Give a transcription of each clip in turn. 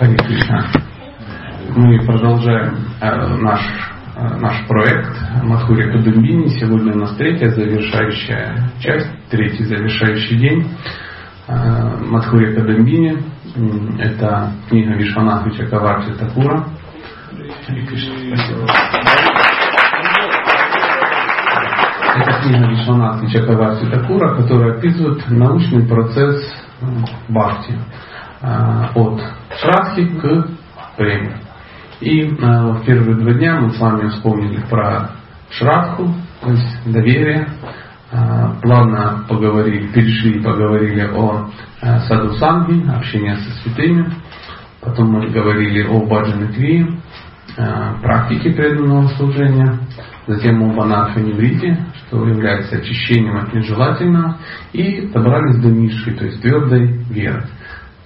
Хари Кришна. Мы продолжаем э, наш, э, наш проект Мадхури Кадумбини. Сегодня у нас третья завершающая часть, третий завершающий день э, Мадхури Кадумбини. Это книга Вишванатхи Чакаварти Такура. Это книга Вишванатхи Чакаварти Такура, которая описывает научный процесс э, бхакти от шрадхи к преми. И э, в первые два дня мы с вами вспомнили про шрадху, то есть доверие. Плавно поговорили, перешли и поговорили о саду санги, общении со святыми. Потом мы говорили о баджане кри, практике преданного служения. Затем о банатханиврите, что является очищением от нежелательного, и добрались до ниши, то есть твердой веры.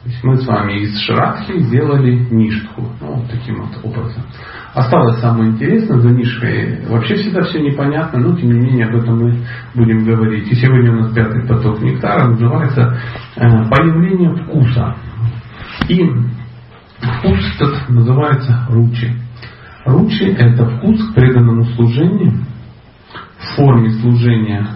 То есть мы с вами из Шрадхи сделали ништху, ну, вот таким вот образом. Осталось самое интересное, за нишкой вообще всегда все непонятно, но тем не менее об этом мы будем говорить. И сегодня у нас пятый поток нектара называется э, появление вкуса. И вкус этот называется ручи. Ручи – это вкус к преданному служению в форме служения,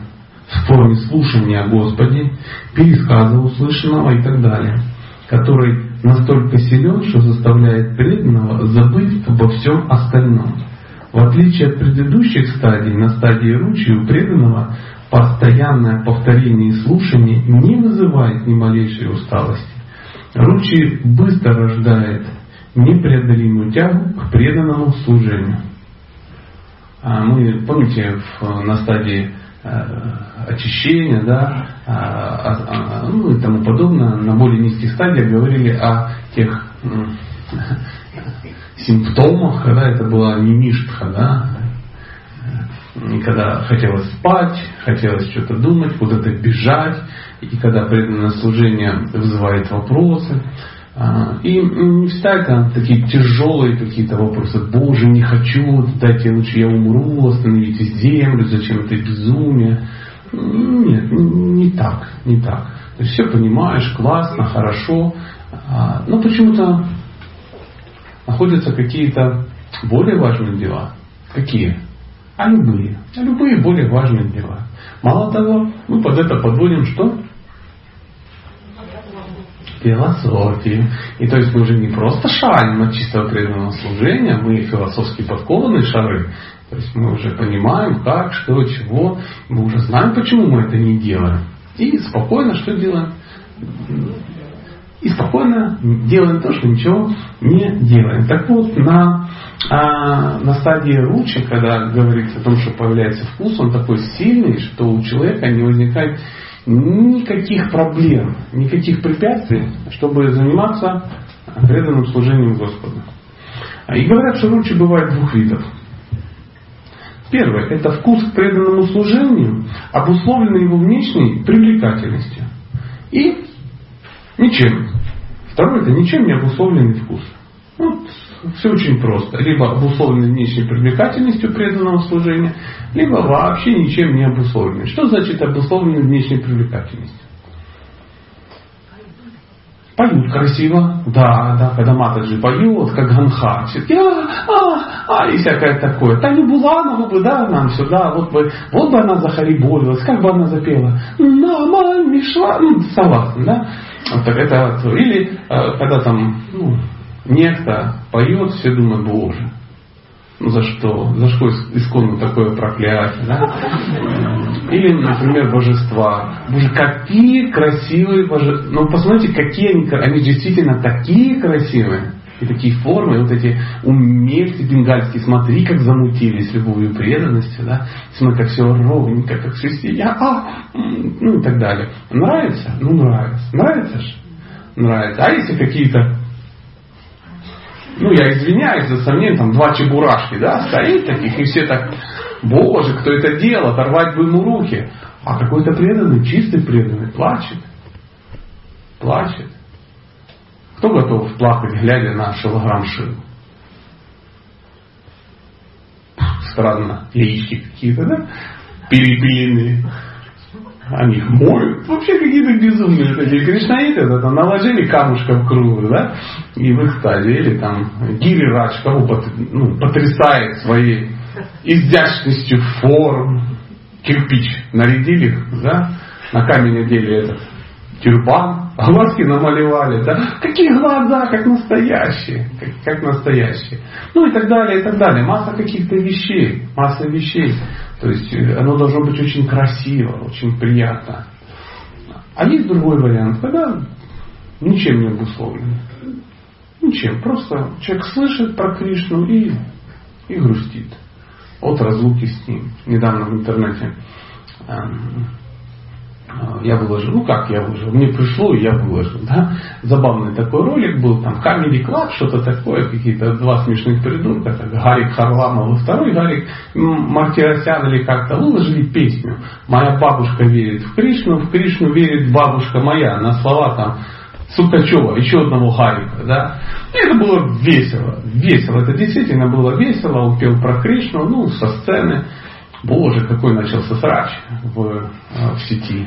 в форме слушания о Господе, пересказа услышанного и так далее, который настолько силен, что заставляет преданного забыть обо всем остальном. В отличие от предыдущих стадий, на стадии ручи у преданного постоянное повторение и слушание не вызывает ни малейшей усталости. Ручи быстро рождает непреодолимую тягу к преданному служению. А мы, помните, в, на стадии очищения, да, а, а, а, ну и тому подобное, на более низких стадиях говорили о тех симптомах, когда это была немиштха, да, и когда хотелось спать, хотелось что-то думать, куда-то бежать, и когда преданное служение вызывает вопросы, и не всегда это такие тяжелые какие-то вопросы. Боже, не хочу, дайте лучше я умру, остановите землю, зачем это безумие. Нет, не так, не так. То есть все понимаешь, классно, хорошо, а, но почему-то находятся какие-то более важные дела. Какие? А любые. А любые более важные дела. Мало того, мы под это подводим что? Философии. И то есть мы уже не просто шарим от чистого преданного служения, мы философски подкованные шары. То есть мы уже понимаем, как, что, чего. Мы уже знаем, почему мы это не делаем. И спокойно что делаем? И спокойно делаем то, что ничего не делаем. Так вот, на, а, на стадии ручи, когда говорится о том, что появляется вкус, он такой сильный, что у человека не возникает никаких проблем, никаких препятствий, чтобы заниматься преданным служением Господу. И говорят, что ручи бывают двух видов. Первое – это вкус к преданному служению, обусловленный его внешней привлекательностью. И ничем. Второе – это ничем не обусловленный вкус. Ну, все очень просто. Либо обусловленный внешней привлекательностью преданного служения, либо вообще ничем не обусловленный. Что значит обусловленный внешней привлекательностью? Поют красиво, да, да, когда Матаджи поет, как Ганха, все а, а, а, и всякое такое. Таню Буланову бы, да, нам сюда, вот бы, вот бы она захариболилась, как бы она запела, Нама Мишла, ну, согласен, да? Вот так это, или э, когда там, ну, некто поет, все думают, боже, ну за что? За что исконно такое проклятие? Да? Или, например, божества. Боже, какие красивые божества. Ну, посмотрите, какие они, они действительно такие красивые. И такие формы, вот эти умельцы бенгальские, смотри, как замутили с любовью и преданностью, да, смотри, как все ровненько, как все сидят, а, ну и так далее. Нравится? Ну, нравится. Нравится же? Нравится. А если какие-то ну я извиняюсь за сомнение, там два чебурашки, да, стоит таких, и все так, боже, кто это делал, оторвать бы ему руки. А какой-то преданный, чистый преданный, плачет. Плачет. Кто готов плакать, глядя на шилограмм шил? Странно, яички какие-то, да? Перепиленные. Они моют. Вообще какие-то безумные такие кришнаиты, это там наложили камушка в круг, да, и в экстазе. Или там Гири Радж кого ну, потрясает своей изящностью форм. Кирпич нарядили, да, на камень одели этот тюрбан, глазки намалевали, да? Какие глаза, как настоящие, как, как настоящие. Ну и так далее, и так далее. Масса каких-то вещей, масса вещей. То есть э, оно должно быть очень красиво, очень приятно. А есть другой вариант, когда ничем не обусловлено. Ничем. Просто человек слышит про Кришну и, и грустит от разлуки с ним. Недавно в интернете эм, я выложил, ну как я выложил, мне пришло, и я выложил, да. Забавный такой ролик был, там Comedy Club, что-то такое, какие-то два смешных придурка, так, Гарик Харламов второй Гарик Мартиросян или как-то выложили песню. Моя бабушка верит в Кришну, в Кришну верит бабушка моя, на слова там Сукачева, еще одного Гарика, да. И это было весело, весело, это действительно было весело, он пел про Кришну, ну, со сцены. Боже, какой начался срач в, э, в сети.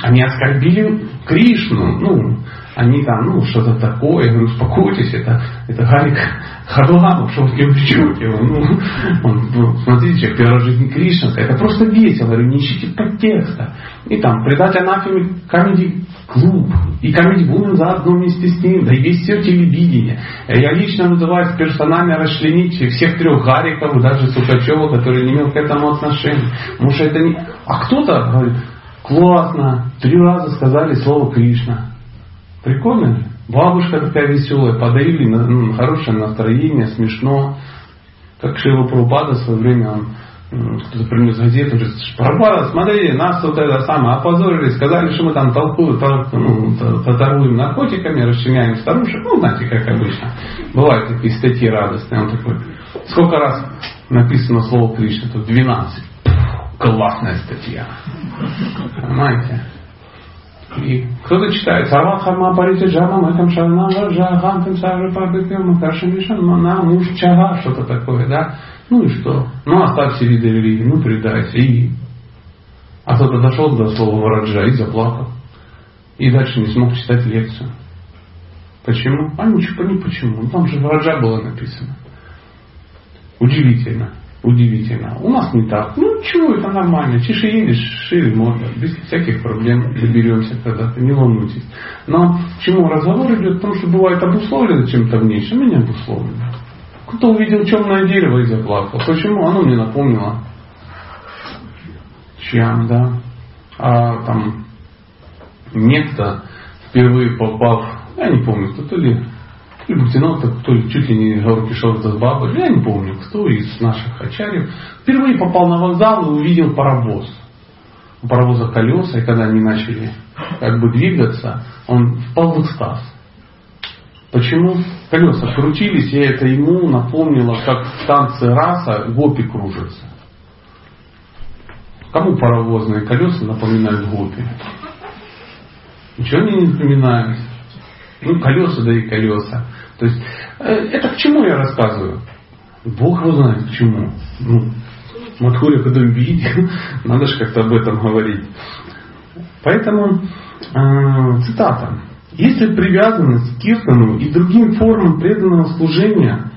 Они оскорбили Кришну, ну, они там, ну, что-то такое, я говорю, успокойтесь, это, это Гарик Харламов, что вы кричите, ну, он, ну, смотрите, человек, первая жизнь Кришна, это просто весело, говорю, не ищите подтекста. И там, предать анафеме комедий клуб, и комедий Woman заодно вместе с ним, да и весь все телевидение. Я лично называю персонально расчленить всех трех Гариков, даже Сукачева, который не имел к этому отношения. Потому что это не... А кто-то говорит, классно, три раза сказали слово Кришна. Прикольно же? Бабушка такая веселая, подарили ну, хорошее настроение, смешно. Как Шива Прабхупада в свое время, он кто-то принес газету, говорит, Прабхупада, смотри, нас вот это самое опозорили, сказали, что мы там толкуем, ну, торгуем наркотиками, расчленяем старушек. Ну, знаете, как обычно. Бывают такие статьи радостные. Он такой, сколько раз написано слово Кришна? Тут 12. Классная статья. Понимаете? И кто-то читает Сарва Харма Парити Джама Мэкам Шарна Жахантам Сарва Пабикам Макашамишан Мана Мушчага, что-то такое, да? Ну и что? Ну оставь все виды религии, ну предайся. И... А кто-то дошел до слова Вараджа и заплакал. И дальше не смог читать лекцию. Почему? А ничего, не почему. Там же Вараджа было написано. Удивительно. Удивительно. У нас не так. Ну чего, это нормально. Тише едешь, шире можно. Без всяких проблем доберемся когда-то. Не волнуйтесь. Но к чему разговор идет? Потому что бывает обусловлено чем-то внешним и не обусловлено. Кто-то увидел темное дерево и заплакал. Почему? Оно мне напомнило. Чем, да. А там некто впервые попав, я не помню, кто то ли и Бухтинов, кто чуть ли не с бабой, я не помню, кто из наших ачарьев, впервые попал на вокзал и увидел паровоз. У паровоза колеса, и когда они начали как бы двигаться, он впал в экстаз. Почему? Колеса крутились, и это ему напомнило, как в танце раса гопи кружатся. Кому паровозные колеса напоминают гопи? Ничего они не напоминают. Ну, колеса, да и колеса. То есть, э, это к чему я рассказываю? Бог его знает к чему. Ну, когда видел, надо же как-то об этом говорить. Поэтому, э, цитата. Если привязанность к киртану и другим формам преданного служения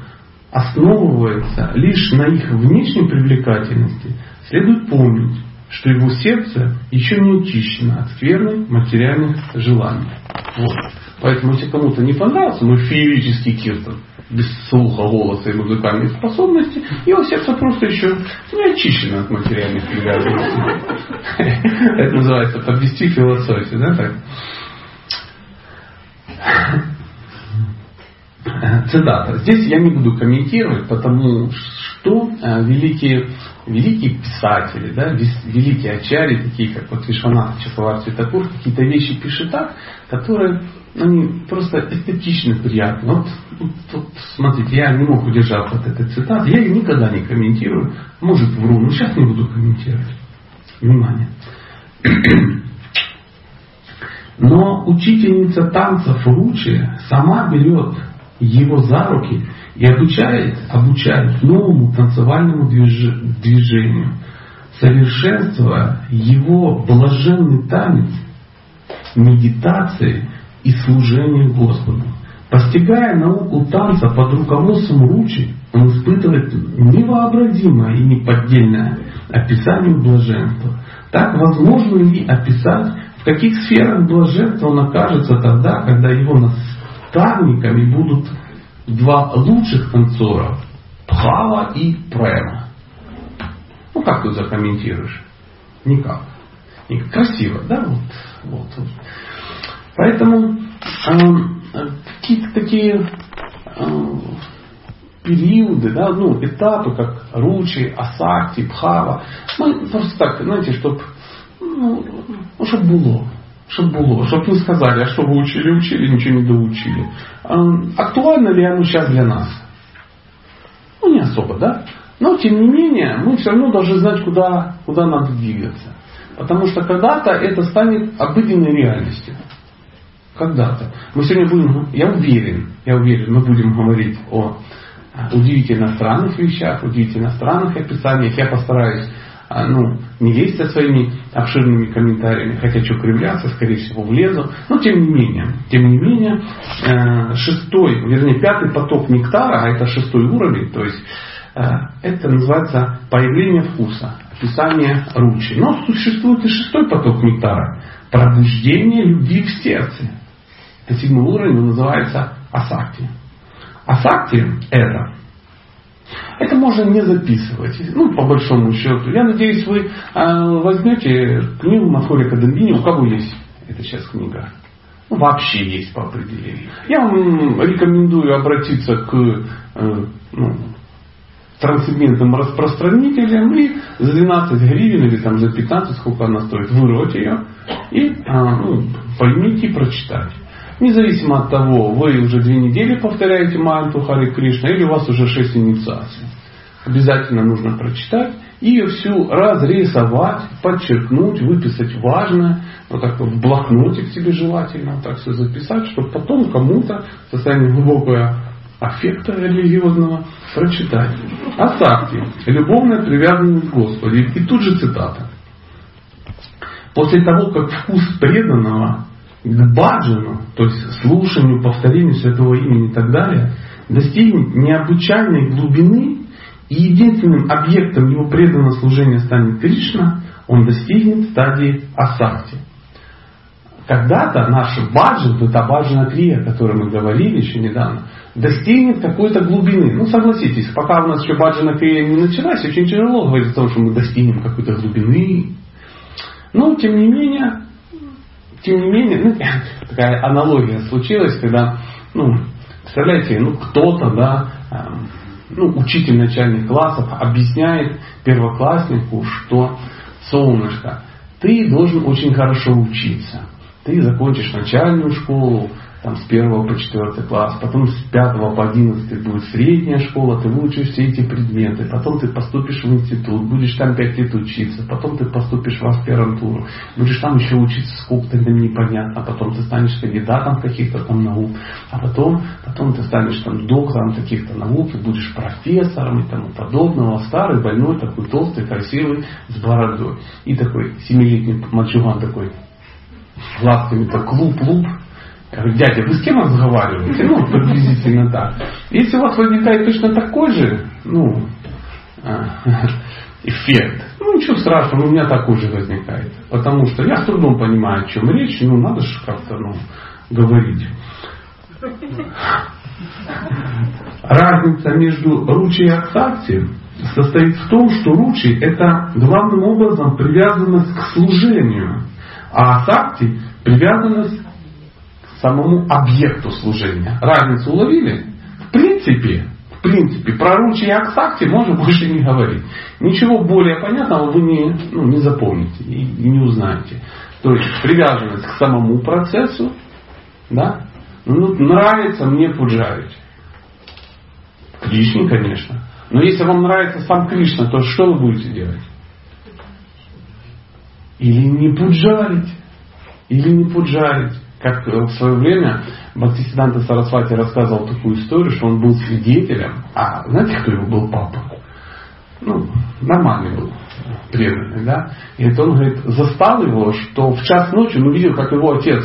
основывается лишь на их внешней привлекательности, следует помнить, что его сердце еще не очищено от скверных материальных желаний. Вот. Поэтому, если кому-то не понравился мой феерический киртан, без слуха, голоса и музыкальной способности, его сердце просто еще не очищено от материальных привязанностей. Это называется подвести философию, да, так? Цитата. Здесь я не буду комментировать, потому что э, великие великие писатели, да, великие ачари, такие как вот Вишванат Чакаварти Такур, какие-то вещи пишет так, которые они просто эстетично приятны. Вот, вот, вот, смотрите, я не мог удержаться от этой цитаты, я ее никогда не комментирую, может вру, но сейчас не буду комментировать. Внимание. Но учительница танцев Ручи сама берет его за руки и обучает, обучает новому танцевальному движ, движению. совершенствуя его блаженный танец медитации и служения Господу. Постигая науку танца под руководством Ручи, он испытывает невообразимое и неподдельное описание блаженства. Так возможно ли описать, в каких сферах блаженства он окажется тогда, когда его наставниками будут два лучших танцора – Пхава и Према. Ну как ты закомментируешь? Никак. Никак. Красиво, да? Вот, вот. Поэтому э, какие-то такие э, периоды, да, ну, этапы, как Ручи, Асакти, Пхава. Мы просто так, знаете, чтобы ну, ну, чтоб было. Чтоб было. Чтоб не сказали, а что вы учили, учили, ничего не доучили. Актуально ли оно сейчас для нас? Ну, не особо, да? Но, тем не менее, мы все равно должны знать, куда, куда надо двигаться. Потому что когда-то это станет обыденной реальностью. Когда-то. Мы сегодня будем, я уверен, я уверен, мы будем говорить о удивительно странных вещах, удивительно странных описаниях. Я постараюсь ну, не со своими обширными комментариями, хотя что кривляться, скорее всего, влезу. Но тем не менее, тем не менее, э, шестой, вернее, пятый поток нектара, а это шестой уровень, то есть э, это называется появление вкуса, описание ручи. Но существует и шестой поток нектара, пробуждение любви в сердце. Это седьмой уровень, он называется асакти. Асакти это это можно не записывать. Ну, по большому счету. Я надеюсь, вы э, возьмете книгу Мафори Кадамбини, у кого есть эта сейчас книга. Ну, вообще есть по определению. Я вам рекомендую обратиться к э, ну, трансцендентным распространителям и за 12 гривен или там за 15, сколько она стоит, вырвать ее и а, ну, поймите и прочитать. Независимо от того, вы уже две недели повторяете манту Хари Кришна или у вас уже шесть инициаций. Обязательно нужно прочитать и ее всю разрисовать, подчеркнуть, выписать важное, вот так вот в блокноте к себе желательно, вот так все записать, чтобы потом кому-то в состоянии глубокого аффекта религиозного прочитать. Асакти. Любовная привязанность к Господу. И тут же цитата. После того, как вкус преданного баджану, то есть слушанию, повторению святого имени и так далее, достигнет необычайной глубины, и единственным объектом его преданного служения станет Кришна, он достигнет стадии асакти. Когда-то наш баджан, это баджана крия, о которой мы говорили еще недавно, достигнет какой-то глубины. Ну, согласитесь, пока у нас еще баджана крия не началась, очень тяжело говорить о том, что мы достигнем какой-то глубины. Но, тем не менее, тем не менее, ну, такая аналогия случилась, когда, ну, представляете, ну, кто-то, да, эм, ну, учитель начальных классов объясняет первокласснику, что солнышко, ты должен очень хорошо учиться. Ты закончишь начальную школу, там, с 1 по 4 класс, потом с 5 по 11 будет средняя школа, ты выучишь все эти предметы, потом ты поступишь в институт, будешь там 5 лет учиться, потом ты поступишь в аспирантуру, будешь там еще учиться сколько-то непонятно, потом ты станешь кандидатом каких-то там наук, а потом, потом ты станешь там доктором каких-то наук, и будешь профессором и тому подобного, старый, больной, такой толстый, красивый, с бородой. И такой семилетний мальчуган такой, глазками-то клуб-луп, я говорю, дядя, вы с кем разговариваете? Ну, приблизительно так. Если у вас возникает точно такой же, ну, а, эффект, ну ничего страшного, у меня такой же возникает. Потому что я с трудом понимаю, о чем речь, ну надо же как-то ну, говорить. Разница между ручи и аксакти состоит в том, что ручи это главным образом привязанность к служению, а асакти привязанность самому объекту служения. Разницу уловили? В принципе, в принципе, про ручи и аксакти можно больше не говорить. Ничего более понятного вы не, ну, не запомните и, и не узнаете. То есть привязанность к самому процессу, да? Ну, нравится мне пуджарить. Кришне, конечно. Но если вам нравится сам Кришна, то что вы будете делать? Или не пуджарить. Или не пуджарить. Как в свое время Бхактисиданта Сарасвати рассказывал такую историю, что он был свидетелем. А знаете, кто его был папа? Ну, нормальный был. преданный, да, и это он, говорит, застал его, что в час ночи он увидел, как его отец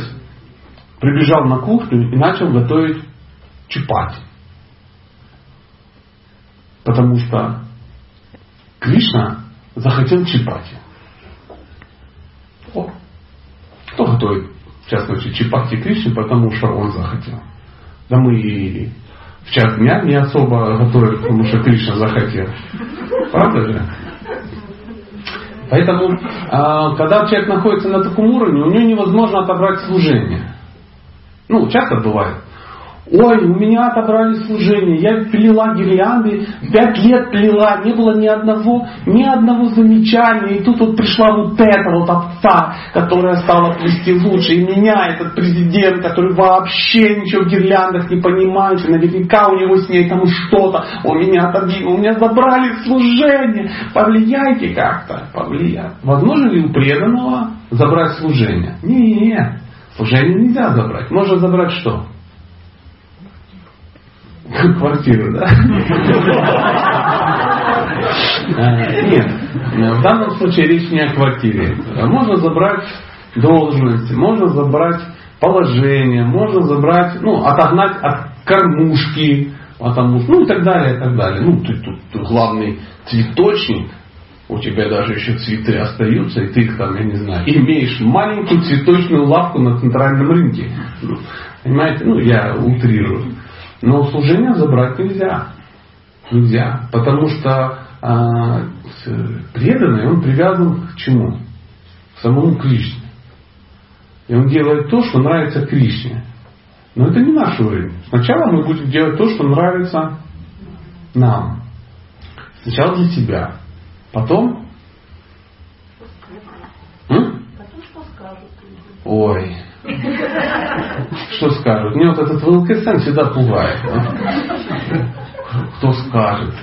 прибежал на кухню и начал готовить чупати. Потому что Кришна захотел чипати. О, кто готовит в частности чипати Кришне, потому что он захотел. Да мы и в час дня не особо готовим, потому что Кришна захотел. Правда же? Поэтому, а, когда человек находится на таком уровне, у него невозможно отобрать служение. Ну, часто бывает. Ой, у меня отобрали служение, я плела гирлянды, пять лет плела, не было ни одного, ни одного замечания. И тут вот пришла вот эта вот овца, которая стала плести лучше. И меня, этот президент, который вообще ничего в гирляндах не понимает, и наверняка у него с ней там что-то, он меня отодвинул, у меня забрали служение. Повлияйте как-то, повлияйте. Возможно ли у преданного забрать служение? Нет, служение нельзя забрать. Можно забрать что? Квартиру, да? А, нет, в данном случае речь не о квартире. Можно забрать должность, можно забрать положение, можно забрать, ну, отогнать от кормушки, потому, ну и так далее, и так далее. Ну, ты тут главный цветочник, у тебя даже еще цветы остаются, и ты их там, я не знаю, имеешь маленькую цветочную лавку на центральном рынке. Понимаете? Ну, я утрирую. Но служение забрать нельзя. Нельзя. Потому что а, преданный, он привязан к чему? К самому Кришне. И он делает то, что нравится Кришне. Но это не наш уровень. Сначала мы будем делать то, что нравится нам. Сначала для себя. Потом... М? Ой, что скажут? Мне вот этот ВЛКСМ всегда пугает. Кто скажет?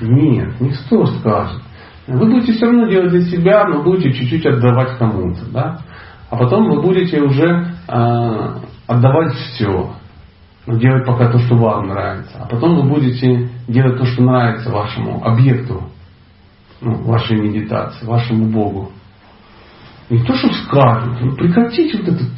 Нет, никто скажет. Вы будете все равно делать для себя, но будете чуть-чуть отдавать кому-то. Да? А потом вы будете уже э, отдавать все. Но делать пока то, что вам нравится. А потом вы будете делать то, что нравится вашему объекту, ну, вашей медитации, вашему Богу. Не то, что скажут. Ну, прекратите вот этот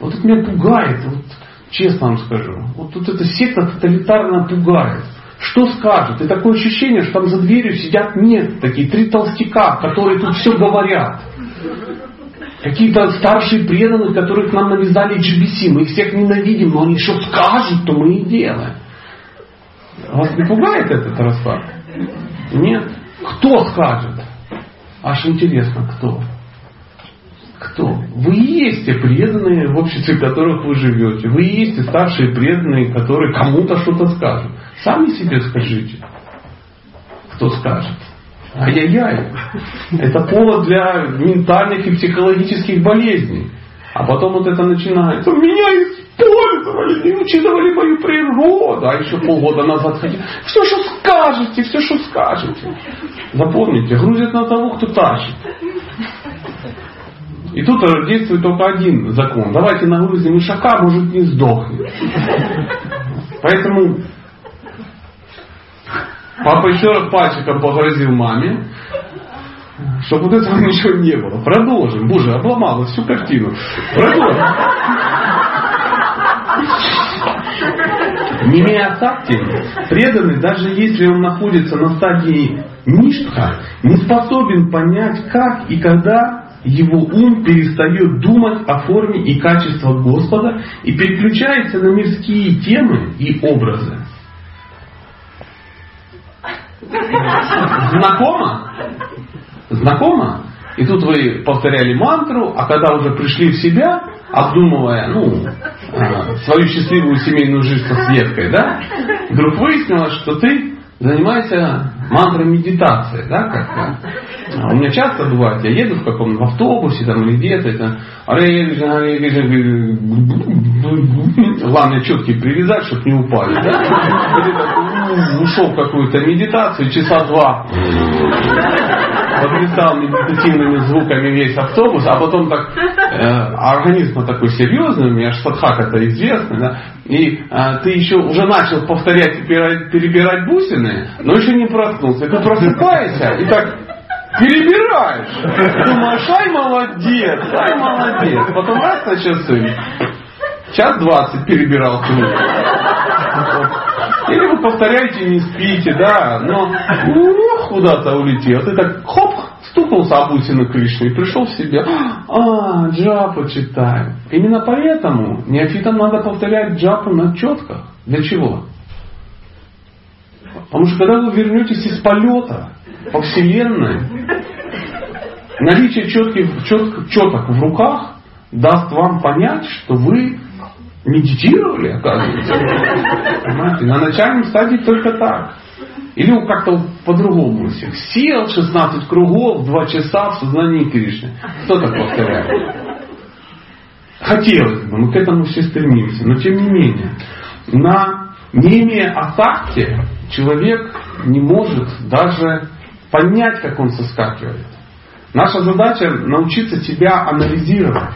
вот это меня пугает, вот, честно вам скажу. Вот тут эта секта тоталитарно пугает. Что скажут? И такое ощущение, что там за дверью сидят нет, такие три толстяка, которые тут все говорят. Какие-то старшие преданные, которых нам навязали GBC. Мы их всех ненавидим, но они что скажут, то мы и делаем. Вас не пугает этот расклад? Нет. Кто скажет? Аж интересно, кто? Кто? Вы и есть те преданные, в обществе которых вы живете. Вы и есть те старшие преданные, которые кому-то что-то скажут. Сами себе скажите. Кто скажет? Ай-яй-яй. Это повод для ментальных и психологических болезней. А потом вот это начинается. Меня использовали, не учитывали мою природу. А еще полгода назад хотели. Все, что скажете, все, что скажете. Запомните, грузят на того, кто тащит. И тут действует только один закон. Давайте нагрузим ишака, может не сдохнет. Поэтому папа еще раз пальчиком погрозил маме, чтобы вот этого ничего не было. Продолжим. Боже, обломала всю картину. Продолжим. Не имея сакти, преданный, даже если он находится на стадии ништха, не способен понять, как и когда его ум перестает думать о форме и качествах Господа и переключается на мирские темы и образы. Знакомо? Знакомо? И тут вы повторяли мантру, а когда уже пришли в себя, обдумывая ну, э, свою счастливую семейную жизнь со Светкой, да, вдруг выяснилось, что ты занимаешься мантрой медитации, да, как а у меня часто бывает, я еду в каком-то автобусе там, или где-то, это главное четкий привязать, чтобы не упали. Да? Ушел в какую-то медитацию, часа два потрясал медитативными звуками весь автобус, а потом так э, организм такой серьезный, у меня же садхак это известно, да, и э, ты еще уже начал повторять, перебирать, перебирать бусины, но еще не проснулся. Ты просыпаешься и так перебираешь. Думаешь, ай молодец, ай молодец. Потом раз на часы. Час двадцать перебирал книгу. Или вы повторяете, не спите, да, но ну, куда-то улетел. Ты так хоп, стукнулся об усину Кришны и пришел в себя. А, джапу читаю. Именно поэтому неофитам надо повторять джапу на четках. Для чего? Потому что когда вы вернетесь из полета по вселенной, наличие четких, чет, четок в руках даст вам понять, что вы медитировали, оказывается. На начальном стадии только так. Или как-то по-другому всех. Сел 16 кругов, 2 часа в сознании Кришны. Кто так повторяет? Хотелось бы, мы к этому все стремимся. Но тем не менее, на, не имея асакти, человек не может даже понять, как он соскакивает. Наша задача научиться себя анализировать.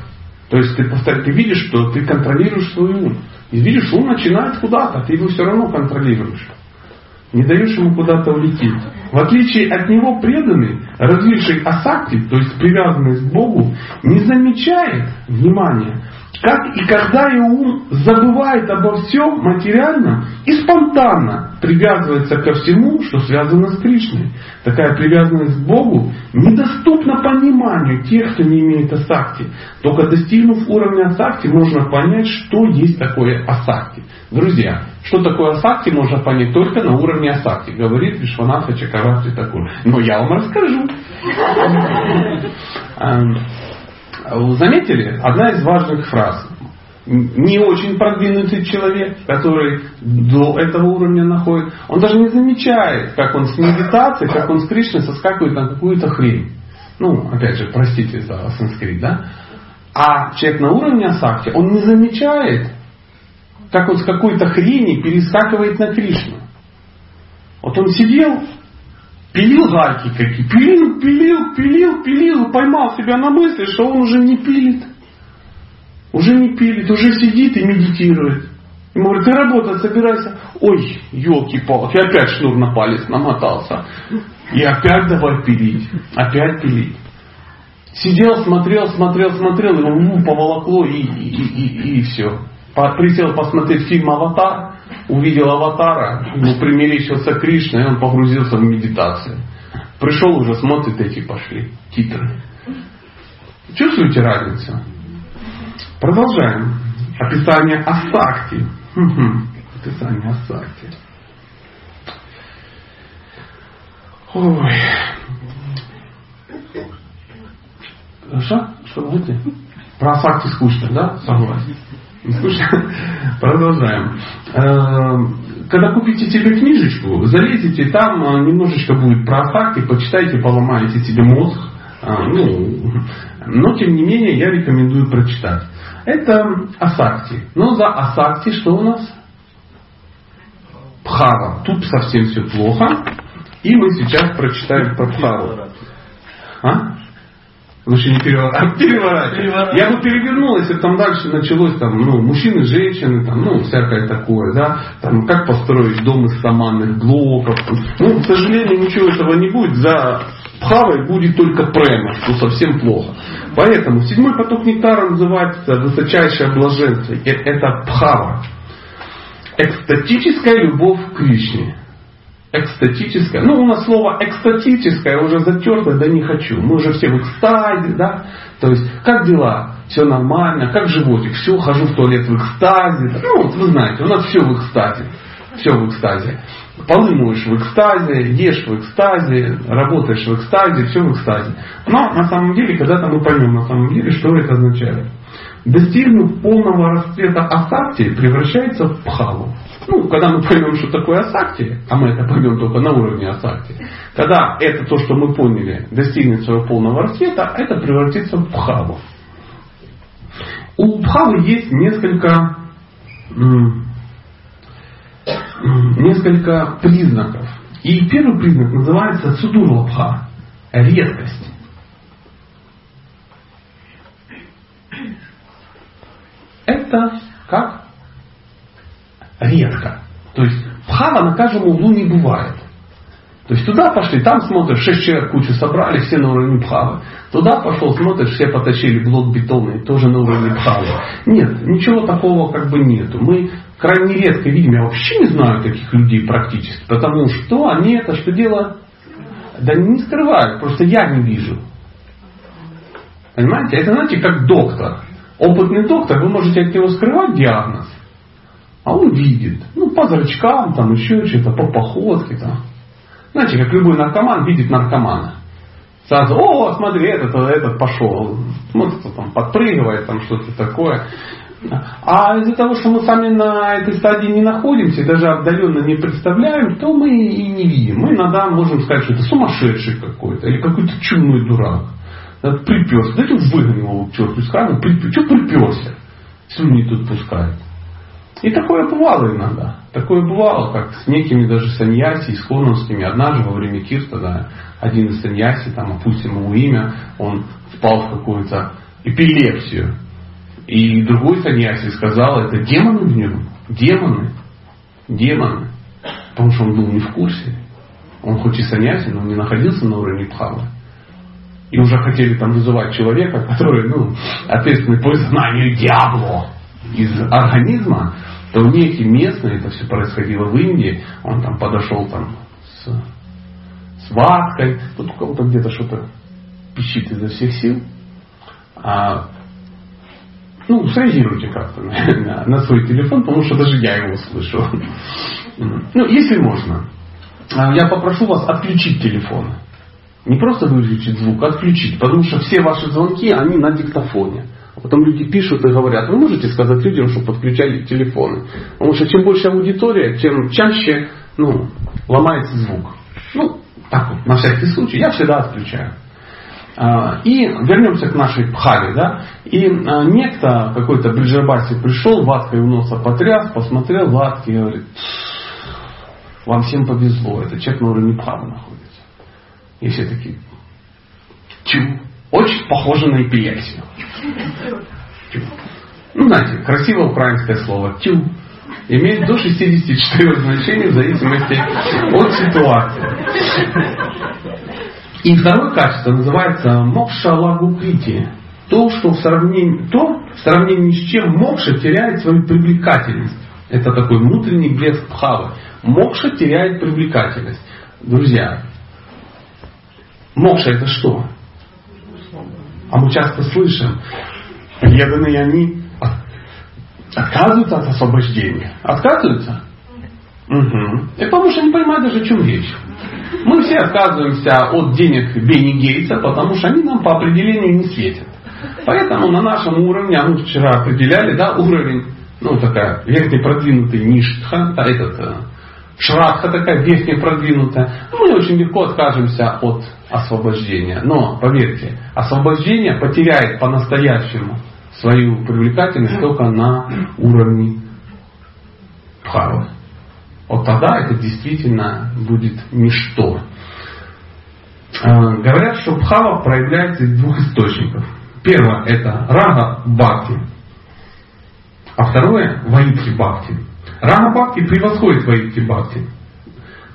То есть ты, ты видишь, что ты контролируешь свой ум. И видишь, ум начинает куда-то, ты его все равно контролируешь. Не даешь ему куда-то улететь. В отличие от него преданный, развивший асакти, то есть привязанность к Богу, не замечает внимания как и когда его ум забывает обо всем материальном и спонтанно привязывается ко всему, что связано с Кришной. Такая привязанность к Богу недоступна пониманию тех, кто не имеет асакти. Только достигнув уровня асакти, можно понять, что есть такое асакти. Друзья, что такое асакти, можно понять только на уровне асакти, говорит Вишванатха Чакаравти такой. Но я вам расскажу. Вы заметили? Одна из важных фраз. Не очень продвинутый человек, который до этого уровня находит, он даже не замечает, как он с медитацией, как он с Кришной соскакивает на какую-то хрень. Ну, опять же, простите за санскрит, да? А человек на уровне асакти, он не замечает, как он с какой-то хрени перескакивает на Кришну. Вот он сидел Пилил гайки какие. Пилил, пилил, пилил, пилил. И поймал себя на мысли, что он уже не пилит. Уже не пилит, уже сидит и медитирует. Ему говорит, ты работать собирайся. Ой, елки-палки, опять шнур на палец намотался. И опять давай пилить. Опять пилить. Сидел, смотрел, смотрел, смотрел, его ну, поволокло и, и, и, и все. Присел посмотреть фильм «Аватар», увидел аватара, ему примерещился Кришна, и он погрузился в медитацию. Пришел уже, смотрит, эти пошли, титры. Чувствуете разницу? Продолжаем. Описание Асакти. Описание Асакти. Ой. Что? Что говорите? Про Асакти скучно, да? Согласен. Продолжаем. Э, когда купите себе книжечку, залезете, там э, немножечко будет про факты, почитайте, поломаете себе мозг. Э, ну, но тем не менее я рекомендую прочитать. Это Асакти. Но за Асакти что у нас? Пхава. Тут совсем все плохо. И мы сейчас прочитаем про Пхаву. А? Лучше не переворачивать. переворачивать. Я бы перевернул, если там дальше началось там, ну, мужчины, женщины, там, ну, всякое такое, да, там, как построить дом из саманных блоков. Ну, к сожалению, ничего этого не будет. За Пхавой будет только према, что совсем плохо. Поэтому седьмой поток нектара называется высочайшее блаженство. Э, это Пхава. Экстатическая любовь к Кришне экстатическое. Ну, у нас слово экстатическое уже затерто, да не хочу. Мы уже все в экстазе, да. То есть, как дела? Все нормально, как животик? Все, хожу в туалет в экстазе. Ну, вот вы знаете, у нас все в экстазе. Все в экстазе. Полы моешь в экстазе, ешь в экстазе, работаешь в экстазе, все в экстазе. Но на самом деле, когда-то мы поймем на самом деле, что это означает. Достигнув полного расцвета асакти, превращается в пхалу. Ну, когда мы поймем, что такое асакти, а мы это поймем только на уровне асакти, когда это то, что мы поняли, достигнет своего полного расцвета, это превратится в пхаву. У пхавы есть несколько, несколько признаков. И первый признак называется судурлабха, редкость. Это как? Редко. То есть пхава на каждом углу не бывает. То есть туда пошли, там смотришь, шесть человек кучу собрали, все на уровне бхавы. Туда пошел, смотришь, все потащили блок бетонный, тоже на уровне бхавы. Нет, ничего такого как бы нету. Мы крайне редко видим, я вообще не знаю таких людей практически, потому что они это что делают? Да не скрывают, просто я не вижу. Понимаете? Это знаете, как доктор. Опытный доктор, вы можете от него скрывать диагноз, а он видит. Ну, по зрачкам, там еще что-то, по походке. Там. Знаете, как любой наркоман видит наркомана. Сразу, о, смотри, этот, этот пошел. Смотрит, там подпрыгивает, там что-то такое. А из-за того, что мы сами на этой стадии не находимся, даже отдаленно не представляем, то мы и не видим. Мы иногда можем сказать, что это сумасшедший какой-то, или какой-то чумной дурак. Приперся. Дайте выгоним его к черту из крана. Что приперся? Слюни тут пускает. И такое бывало иногда. Такое бывало, как с некими даже саньяси, исконовскими. Однажды во время кирта, да, один из саньяси, там, опустим ему имя, он впал в какую-то эпилепсию. И другой саньяси сказал, это демоны в нем. Демоны. Демоны. Потому что он был не в курсе. Он хоть и саньяси, но не находился на уровне пхавы. И уже хотели там вызывать человека, который, ну, ответственный по изгнанию дьявола из организма то некий местный, это все происходило в Индии, он там подошел там с, с ваткой, тут у кого-то где-то что-то пищит изо всех сил. А, ну, среагируйте как-то на, на, на свой телефон, потому что даже я его слышу. Ну, если можно, а, я попрошу вас отключить телефон. Не просто выключить звук, а отключить, потому что все ваши звонки, они на диктофоне. Потом люди пишут и говорят, вы можете сказать людям, чтобы подключали телефоны. Потому что чем больше аудитория, тем чаще ну, ломается звук. Ну, так вот, на всякий случай, я всегда отключаю. А, и вернемся к нашей пхале. Да? И а, некто, какой-то Бриджабаси пришел, ваткой у носа потряс, посмотрел ватки и говорит, вам всем повезло, это человек на уровне пхалы находится. И все такие, чу, очень похоже на эпилепсию. Ну, знаете, красивое украинское слово «тю» имеет до 64 значений в зависимости от ситуации. И второе качество называется мокша лагукрити. То, что в сравнении, то, в сравнении с чем мокша теряет свою привлекательность. Это такой внутренний блеск пхавы. Мокша теряет привлекательность. Друзья, мокша это что? А мы часто слышим, преданные они отказываются от освобождения. Отказываются? Угу. И потому что не понимают даже, о чем речь. Мы все отказываемся от денег Бенни Гейтса, потому что они нам по определению не светят. Поэтому на нашем уровне, а мы вчера определяли, да, уровень, ну такая верхне продвинутый ништха, да, этот шрадха такая верхне продвинутая, мы очень легко откажемся от освобождения. Но, поверьте, освобождение потеряет по-настоящему свою привлекательность только на уровне бхавы. Вот тогда это действительно будет ничто. Э, говорят, что бхава проявляется из двух источников. Первое это рага бхакти, а второе ваитхи бхакти. Рага бхакти превосходит ваитхи бхакти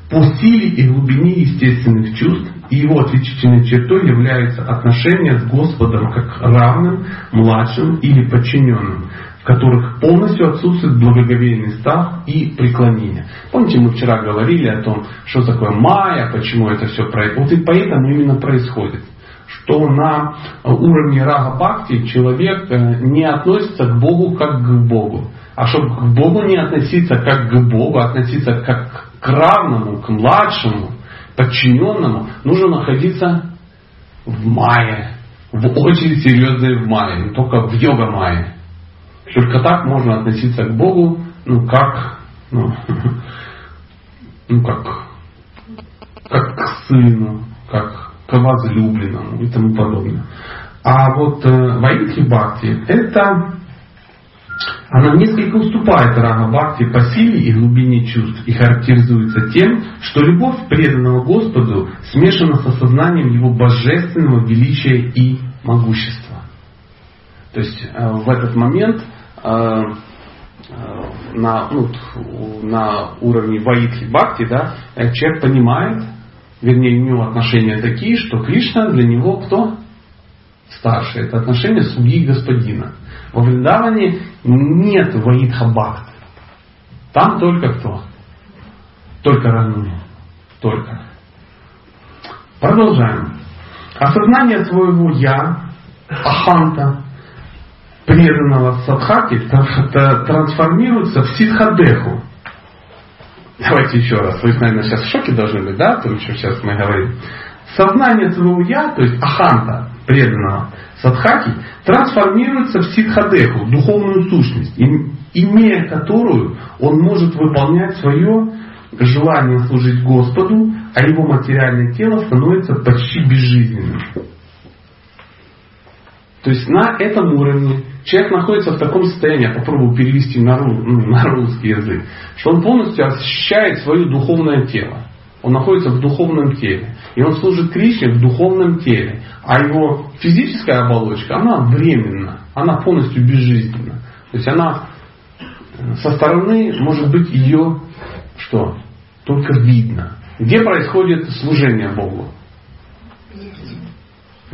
по силе и глубине естественных чувств, и его отличительной чертой является отношение с Господом как равным, младшим или подчиненным, в которых полностью отсутствует благоговейный страх и преклонение. Помните, мы вчера говорили о том, что такое майя, почему это все происходит. Вот и поэтому именно происходит что на уровне рага бхакти человек э, не относится к Богу как к Богу. А чтобы к Богу не относиться как к Богу, а относиться как к равному, к младшему, подчиненному, нужно находиться в мае, в очень серьезной в мае, только в йога мае. Только так можно относиться к Богу, ну как, ну, ну как, как к сыну, как к возлюбленному и тому подобное. А вот э, Ваидхи Бхакти это она несколько уступает Рага Бхакти по силе и глубине чувств и характеризуется тем, что любовь преданного Господу смешана с осознанием его божественного величия и могущества. То есть э, в этот момент э, э, на, ну, на уровне Ваидхи Бхакти да, человек понимает, вернее, у него отношения такие, что Кришна для него кто? Старший. Это отношение судьи и господина. Во Вриндаване нет Ваидха Там только кто? Только Рануни. Только. Продолжаем. Осознание своего «я», аханта, преданного садхаки, трансформируется в ситхадеху. Давайте еще раз. Вы, наверное, сейчас в шоке должны быть, да, то, что сейчас мы говорим. Сознание своего «я», то есть аханта, преданного садхаки, трансформируется в ситхадеху, духовную сущность, имея которую он может выполнять свое желание служить Господу, а его материальное тело становится почти безжизненным. То есть на этом уровне человек находится в таком состоянии, я попробую перевести на, ну, на русский язык, что он полностью ощущает свое духовное тело. Он находится в духовном теле. И он служит Кришне в духовном теле. А его физическая оболочка, она временна. Она полностью безжизненна. То есть она э, со стороны, может быть, ее что? Только видно. Где происходит служение Богу?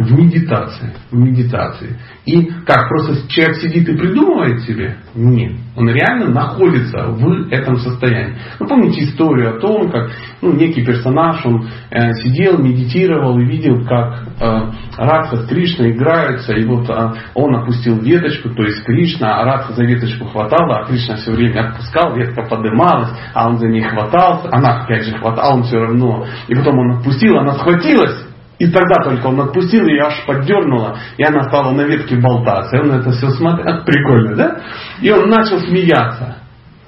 В медитации. В медитации. И как, просто человек сидит и придумывает себе? Нет. Он реально находится в этом состоянии. Вы помните историю о том, как ну, некий персонаж, он э, сидел, медитировал и видел, как э, Радха с Кришной играются, и вот э, он опустил веточку, то есть Кришна, а Радха за веточку хватала, а Кришна все время отпускал, ветка поднималась, а он за ней хватался, она опять же хватала, он все равно. И потом он отпустил, она схватилась, и тогда только он отпустил ее, аж поддернула, и она стала на ветке болтаться. И он это все смотрел. Прикольно, да? И он начал смеяться.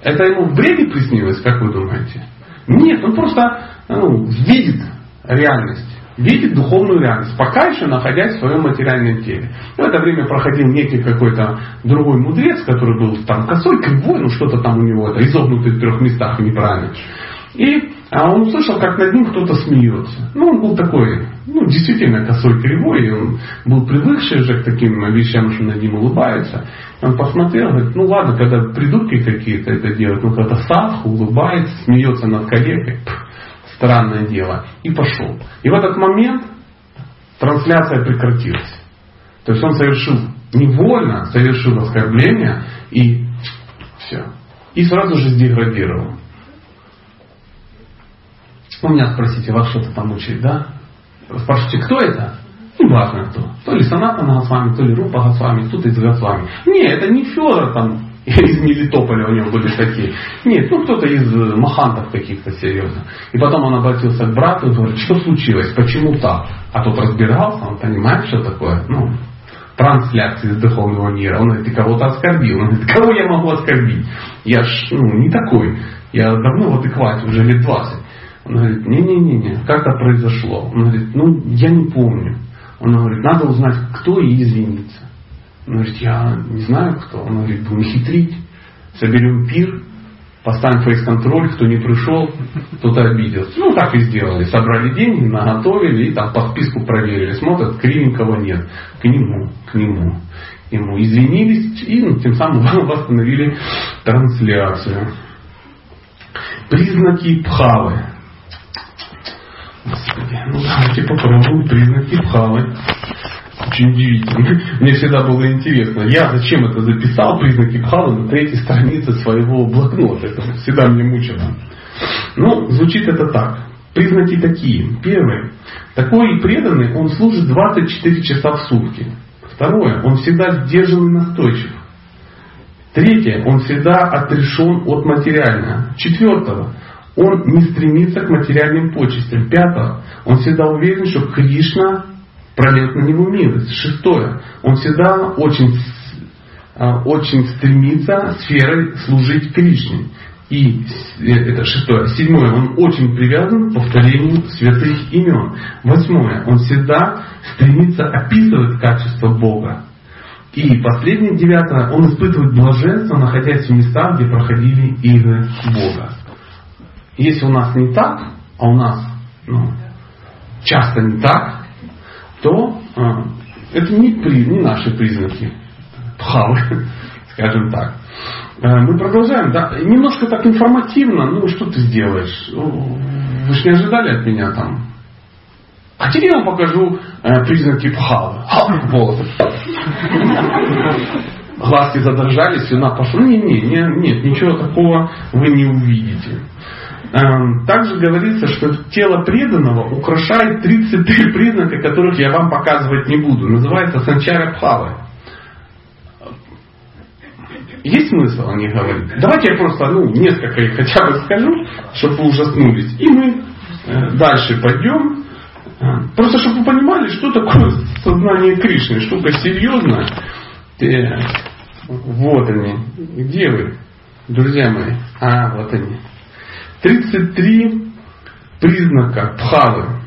Это ему в бреде приснилось, как вы думаете? Нет, он просто ну, видит реальность. Видит духовную реальность, пока еще находясь в своем материальном теле. В это время проходил некий какой-то другой мудрец, который был там косой, кривой, ну что-то там у него, это изогнутый в трех местах неправильно. И а он услышал, как над ним кто-то смеется. Ну, он был такой, ну, действительно косой кривой, и он был привыкший уже к таким вещам, что над ним улыбаются. И он посмотрел, говорит, ну ладно, когда придурки какие-то это делают, ну когда садху улыбается, смеется над коллегой, странное дело, и пошел. И в этот момент трансляция прекратилась. То есть он совершил невольно, совершил оскорбление и все. И сразу же сдеградировал. У меня спросите, вас что-то там учить, да? Спрашивайте, кто это? Не важно кто. То ли Санатана Госвами, то ли Рупа Госвами, кто-то из Госвами. Не, это не Федор там из Мелитополя у него были такие. Нет, ну кто-то из махантов каких-то серьезно. И потом он обратился к брату и говорит, что случилось, почему так? А тот разбирался, он понимает, что такое. Ну, трансляции из духовного мира. Он говорит, ты кого-то оскорбил. Он говорит, кого я могу оскорбить? Я ж ну, не такой. Я давно в адеквате, уже лет 20. Он говорит, не-не-не, как это произошло? Он говорит, ну, я не помню. Он говорит, надо узнать, кто и извиниться. Он говорит, я не знаю кто. Он говорит, будем хитрить. Соберем пир, поставим фейс-контроль, кто не пришел, тот обиделся. Ну, так и сделали. Собрали деньги, наготовили и там по списку проверили. Смотрят, кривенького нет. К нему, к нему. Ему извинились и ну, тем самым восстановили трансляцию. Признаки пхавы. Господи, ну давайте попробуем признаки пхалы. Очень удивительно. Мне всегда было интересно, я зачем это записал, признаки пхалы, на третьей странице своего блокнота. Это всегда мне мучило. Ну, звучит это так. Признаки такие. Первый. Такой преданный, он служит 24 часа в сутки. Второе. Он всегда сдержан и настойчив. Третье. Он всегда отрешен от материального. Четвертого он не стремится к материальным почестям. Пятое, он всегда уверен, что Кришна прольет на него милость. Шестое, он всегда очень, а, очень стремится сферой служить Кришне. И э, это шестое. Седьмое, он очень привязан к повторению святых имен. Восьмое, он всегда стремится описывать качество Бога. И последнее, девятое, он испытывает блаженство, находясь в местах, где проходили игры Бога. Если у нас не так, а у нас ну, часто не так, то э, это не, при, не наши признаки пхавы, скажем так. Э, мы продолжаем, да, немножко так информативно, ну что ты сделаешь? Вы же не ожидали от меня там Хотите, я вам покажу э, признаки пхалы? Волосы. Глазки задрожали, слюна пошла. Не, не, не, нет, ничего такого вы не увидите. Эм, также говорится, что тело преданного украшает 33 признака, которых я вам показывать не буду. Называется санчара пхавы. Есть смысл о них говорить? Давайте я просто ну, несколько их хотя бы скажу, чтобы вы ужаснулись. И мы э, дальше пойдем. Э, просто чтобы вы понимали, что такое сознание Кришны. Штука серьезная. Э, вот они. Где вы, друзья мои? А, вот они. 33 признака пхавы.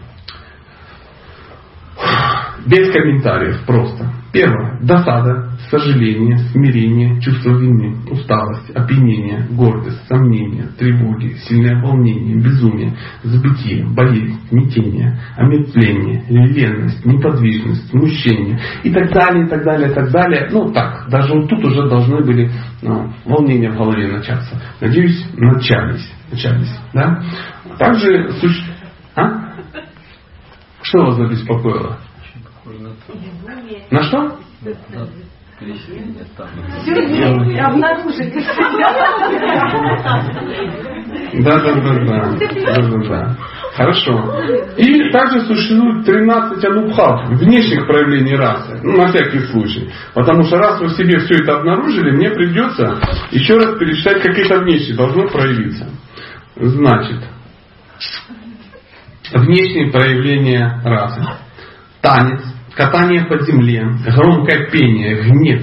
Без комментариев просто. Первое. Досада, сожаление, смирение, чувство вины, усталость, опьянение, гордость, сомнение, тревоги, сильное волнение, безумие, забытие, болезнь, смятение, омертвление, ленность, неподвижность, смущение и так далее, и так далее, и так далее. Ну так, даже вот тут уже должны были ну, волнения в голове начаться. Надеюсь, начались. начались да? Также. А? Что вас забеспокоило? На что? Да, да, да, да. да, да, да. Хорошо. И также существует 13 анубхав, внешних проявлений расы. Ну, на всякий случай. Потому что раз вы в себе все это обнаружили, мне придется еще раз перечитать, какие-то внешние должно проявиться. Значит, внешние проявления расы. Танец, катание по земле, громкое пение, гнев,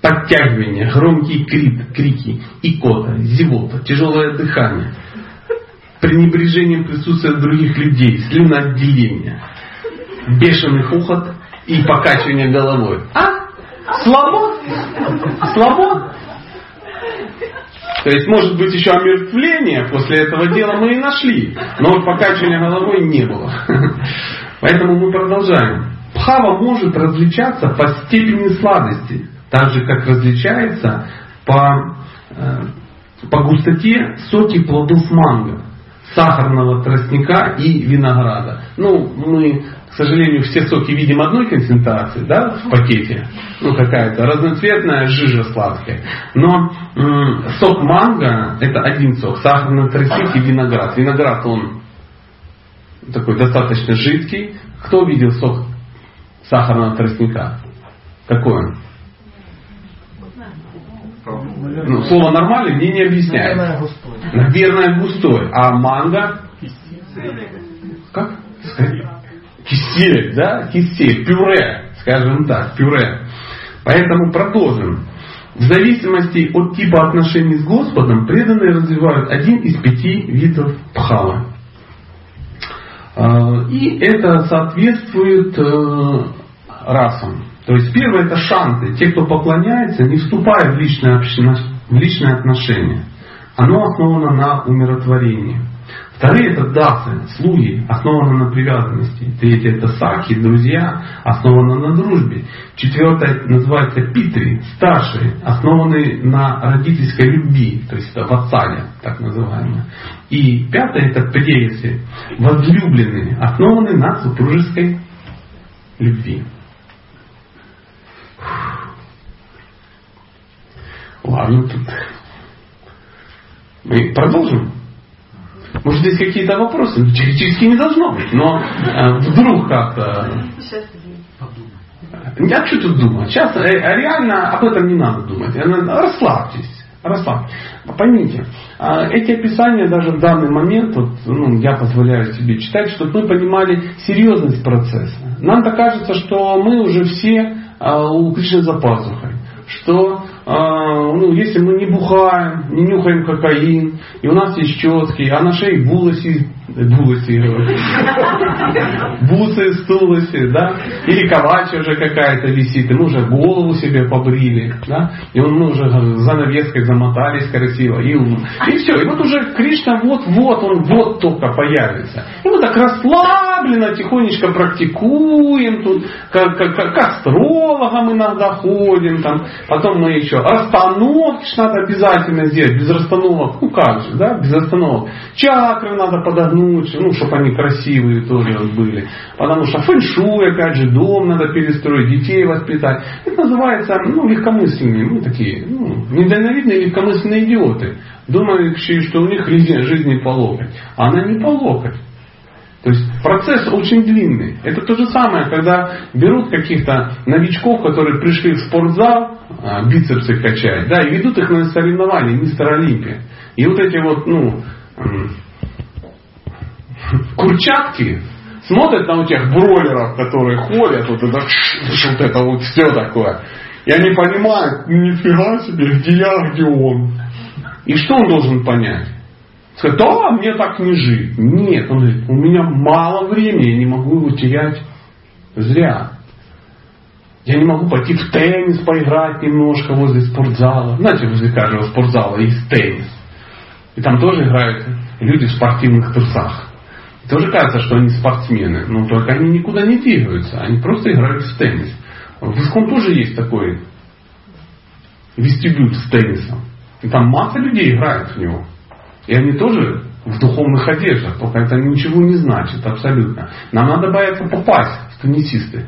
подтягивание, громкие крик, крики, икота, зевота, тяжелое дыхание, пренебрежение присутствия других людей, слюноотделение, бешеный хохот и покачивание головой. А? Слабо? Слабо? То есть, может быть, еще омертвление после этого дела мы и нашли. Но покачивания головой не было. Поэтому мы продолжаем. Пхава может различаться по степени сладости, так же как различается по, э, по густоте соки плодов манго, сахарного тростника и винограда. Ну, мы, к сожалению, все соки видим одной концентрации, да, в пакете. Ну, какая-то разноцветная жижа сладкая. Но м- сок манго это один сок, сахарный тростник и виноград. Виноград, он такой достаточно жидкий. Кто видел сок сахарного тростника. Какой он? Ну, слово нормальный мне не объясняет. Наверное, густой. А манго? Как? Кисель, да? Кисель, пюре, скажем так, пюре. Поэтому продолжим. В зависимости от типа отношений с Господом, преданные развивают один из пяти видов пхавы. А, и это соответствует э, расам. То есть первое это шанты. Те, кто поклоняется, не вступая в личное, в личное отношение. Оно основано на умиротворении. Вторые это дасы, слуги, основаны на привязанности. Третье это саки, друзья, основаны на дружбе. Четвертое называется питри, старшие, основаны на родительской любви, то есть это вассале, так называемое. И пятое это пресы, возлюбленные, основаны на супружеской любви. Ладно, тут мы продолжим. Может, здесь какие-то вопросы? Теоретически не должно быть, но э, вдруг как-то... А что тут думать? Сейчас э, реально об этом не надо думать. Расслабьтесь. Расслабьтесь. Поймите, э, эти описания даже в данный момент, вот, ну, я позволяю себе читать, чтобы мы понимали серьезность процесса. Нам-то кажется, что мы уже все э, у Кришны за пазухой. Что ну, если мы не бухаем, не нюхаем кокаин, и у нас есть четкие, а на шее булоси, булоси, бусы, стулоси, да, или ковача уже какая-то висит, мы уже голову себе побрили, да, и мы уже занавеской замотались красиво, и, и все, и вот уже Кришна вот-вот, он вот только появится. И мы так расслабленно, тихонечко практикуем тут, к, к, к, к астрологам иногда ходим, там, потом мы еще расстановки надо обязательно сделать, без расстановок, ну как же, да, без расстановок. Чакры надо подогнуть, ну, чтобы они красивые тоже были. Потому что фэншуй, опять же, дом надо перестроить, детей воспитать. Это называется, ну, легкомысленные, ну, такие, ну, недальновидные легкомысленные идиоты, думающие, что у них жизнь по локоть. А она не по локоть. То есть процесс очень длинный. Это то же самое, когда берут каких-то новичков, которые пришли в спортзал, а, бицепсы качать, да, и ведут их на соревнования, мистер Олимпия. И вот эти вот, ну, курчатки смотрят на у тех бройлеров, которые ходят, вот это, вот это вот все такое. И они понимают, нифига себе, где я, где он. И что он должен понять? Сказать, да, мне так не жить. Нет, он говорит, у меня мало времени, я не могу его терять зря. Я не могу пойти в теннис поиграть немножко возле спортзала. Знаете, возле каждого спортзала есть теннис. И там тоже играют люди в спортивных трусах. Тоже кажется, что они спортсмены. Но только они никуда не двигаются. Они просто играют в теннис. В Искон тоже есть такой вестибюль с теннисом. И там масса людей играет в него. И они тоже в духовных одеждах, только это ничего не значит абсолютно. Нам надо бояться попасть в теннисисты.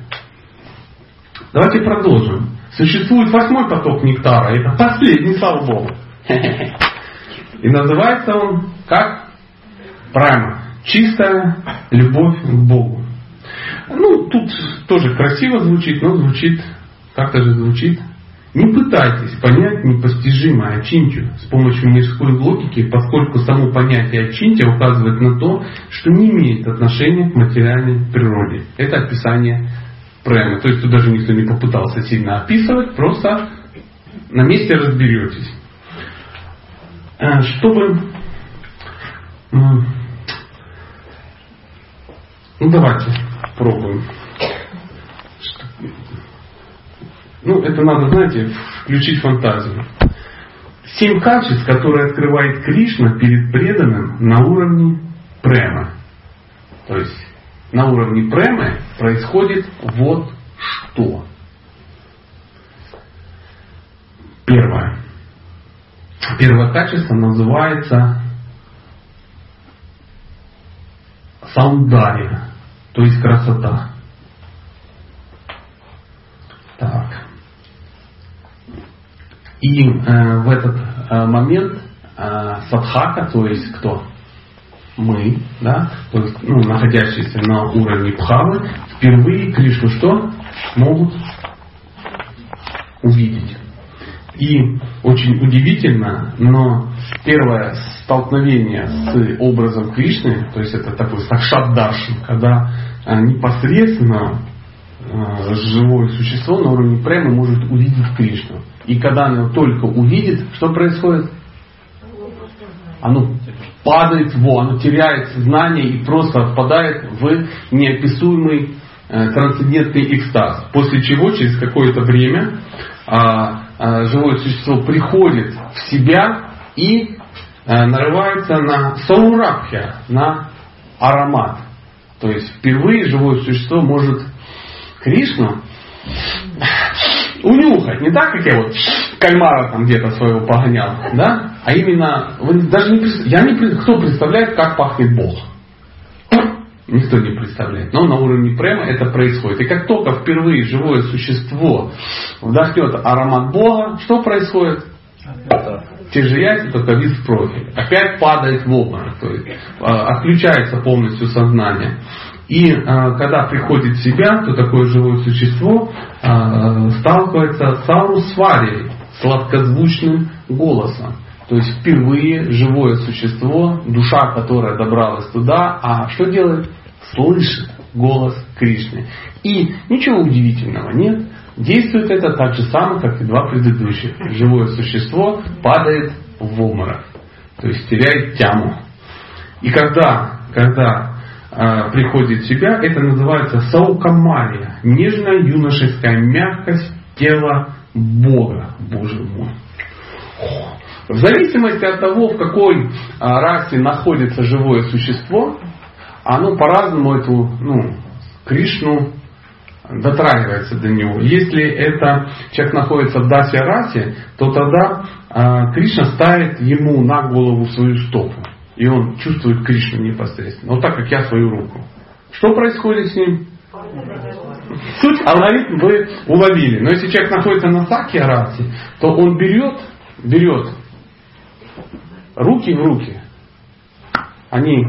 Давайте продолжим. Существует восьмой поток нектара, это последний, слава Богу. И называется он как? Правильно. Чистая любовь к Богу. Ну, тут тоже красиво звучит, но звучит, как-то же звучит не пытайтесь понять непостижимое очинтию с помощью мирской логики, поскольку само понятие очинтия указывает на то, что не имеет отношения к материальной природе. Это описание премы. То есть тут даже никто не попытался сильно описывать, просто на месте разберетесь. Э, чтобы... Ну давайте пробуем. Ну, это надо, знаете, включить фантазию. Семь качеств, которые открывает Кришна перед преданным на уровне према. То есть на уровне премы происходит вот что. Первое. Первое качество называется саудария, то есть красота. Так. И э, в этот э, момент э, садхака, то есть кто? Мы, да, то есть ну, находящиеся на уровне пхавы, впервые Кришну что? Могут увидеть. И очень удивительно, но первое столкновение с образом Кришны, то есть это такой сакшат даршин, когда э, непосредственно э, живое существо на уровне према может увидеть Кришну. И когда оно только увидит, что происходит? Оно падает в оно теряет сознание и просто впадает в неописуемый э, трансцендентный экстаз. После чего через какое-то время а, а, живое существо приходит в себя и а, нарывается на саурабхя, на аромат. То есть впервые живое существо может Кришну унюхать. Не так, как я вот кальмара там где-то своего погонял, да? А именно, вы даже не я не кто представляет, как пахнет Бог? Никто не представляет. Но на уровне према это происходит. И как только впервые живое существо вдохнет аромат Бога, что происходит? Те же яйца, только вид в профиль. Опять падает в обморок. То есть а, отключается полностью сознание. И э, когда приходит в себя, то такое живое существо э, сталкивается с аурусварией, сладкозвучным голосом. То есть впервые живое существо, душа, которая добралась туда, а что делает? Слышит голос Кришны. И ничего удивительного нет. Действует это так же самое, как и два предыдущих. Живое существо падает в обморок. То есть теряет тяму. И когда, когда э, приходит в себя, это называется саукамария, нежная юношеская мягкость тела Бога, Боже мой. В зависимости от того, в какой а, расе находится живое существо, оно по-разному эту ну, Кришну дотрагивается до него. Если это человек находится в Дасе Расе, то тогда э, Кришна ставит ему на голову свою стопу. И он чувствует Кришну непосредственно. Вот так, как я свою руку. Что происходит с ним? Суть алгоритм вы уловили. Но если человек находится на саке расе, то он берет, берет руки в руки. Они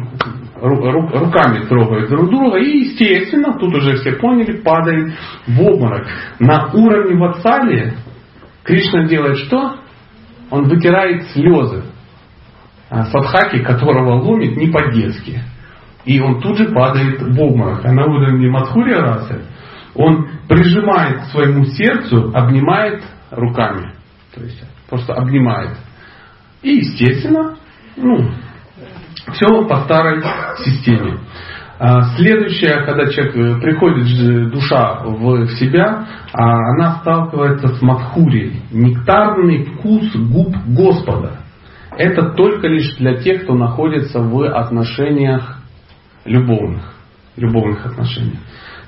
руками трогают друг друга и, естественно, тут уже все поняли, падает в обморок. На уровне ватсали Кришна делает что? Он вытирает слезы а, садхаки, которого ломит не по-детски. И он тут же падает в обморок. А на уровне Мадхури расы он прижимает к своему сердцу, обнимает руками. То есть просто обнимает. И естественно, ну, все по старой системе. А, следующее, когда человек э, приходит душа в себя, а, она сталкивается с мадхурией. Нектарный вкус губ Господа. Это только лишь для тех, кто находится в отношениях любовных, любовных отношениях,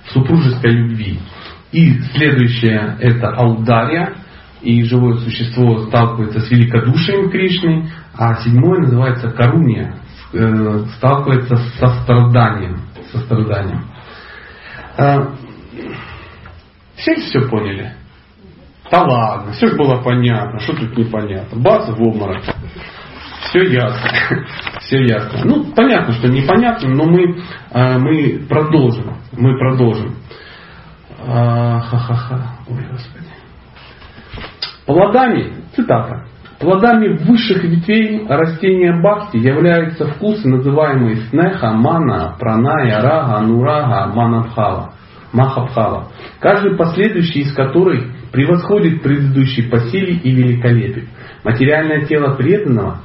супружеской любви. И следующее это аудария, и живое существо сталкивается с великодушием Кришны, а седьмое называется каруния, э, сталкивается с состраданием. состраданием. Э, все все поняли? Да ладно, все же было понятно, что тут непонятно. Бац в обморок. Все ясно. Все ясно. Ну, понятно, что непонятно, но мы, э, мы продолжим. Мы продолжим. Ха-ха-ха. Ой, Господи. Плодами, цитата, плодами высших ветвей растения бхакти являются вкусы, называемые снеха, мана, праная, рага, анурага, манабхава, махабхава, каждый последующий из которых превосходит предыдущий по силе и великолепию. Материальное тело преданного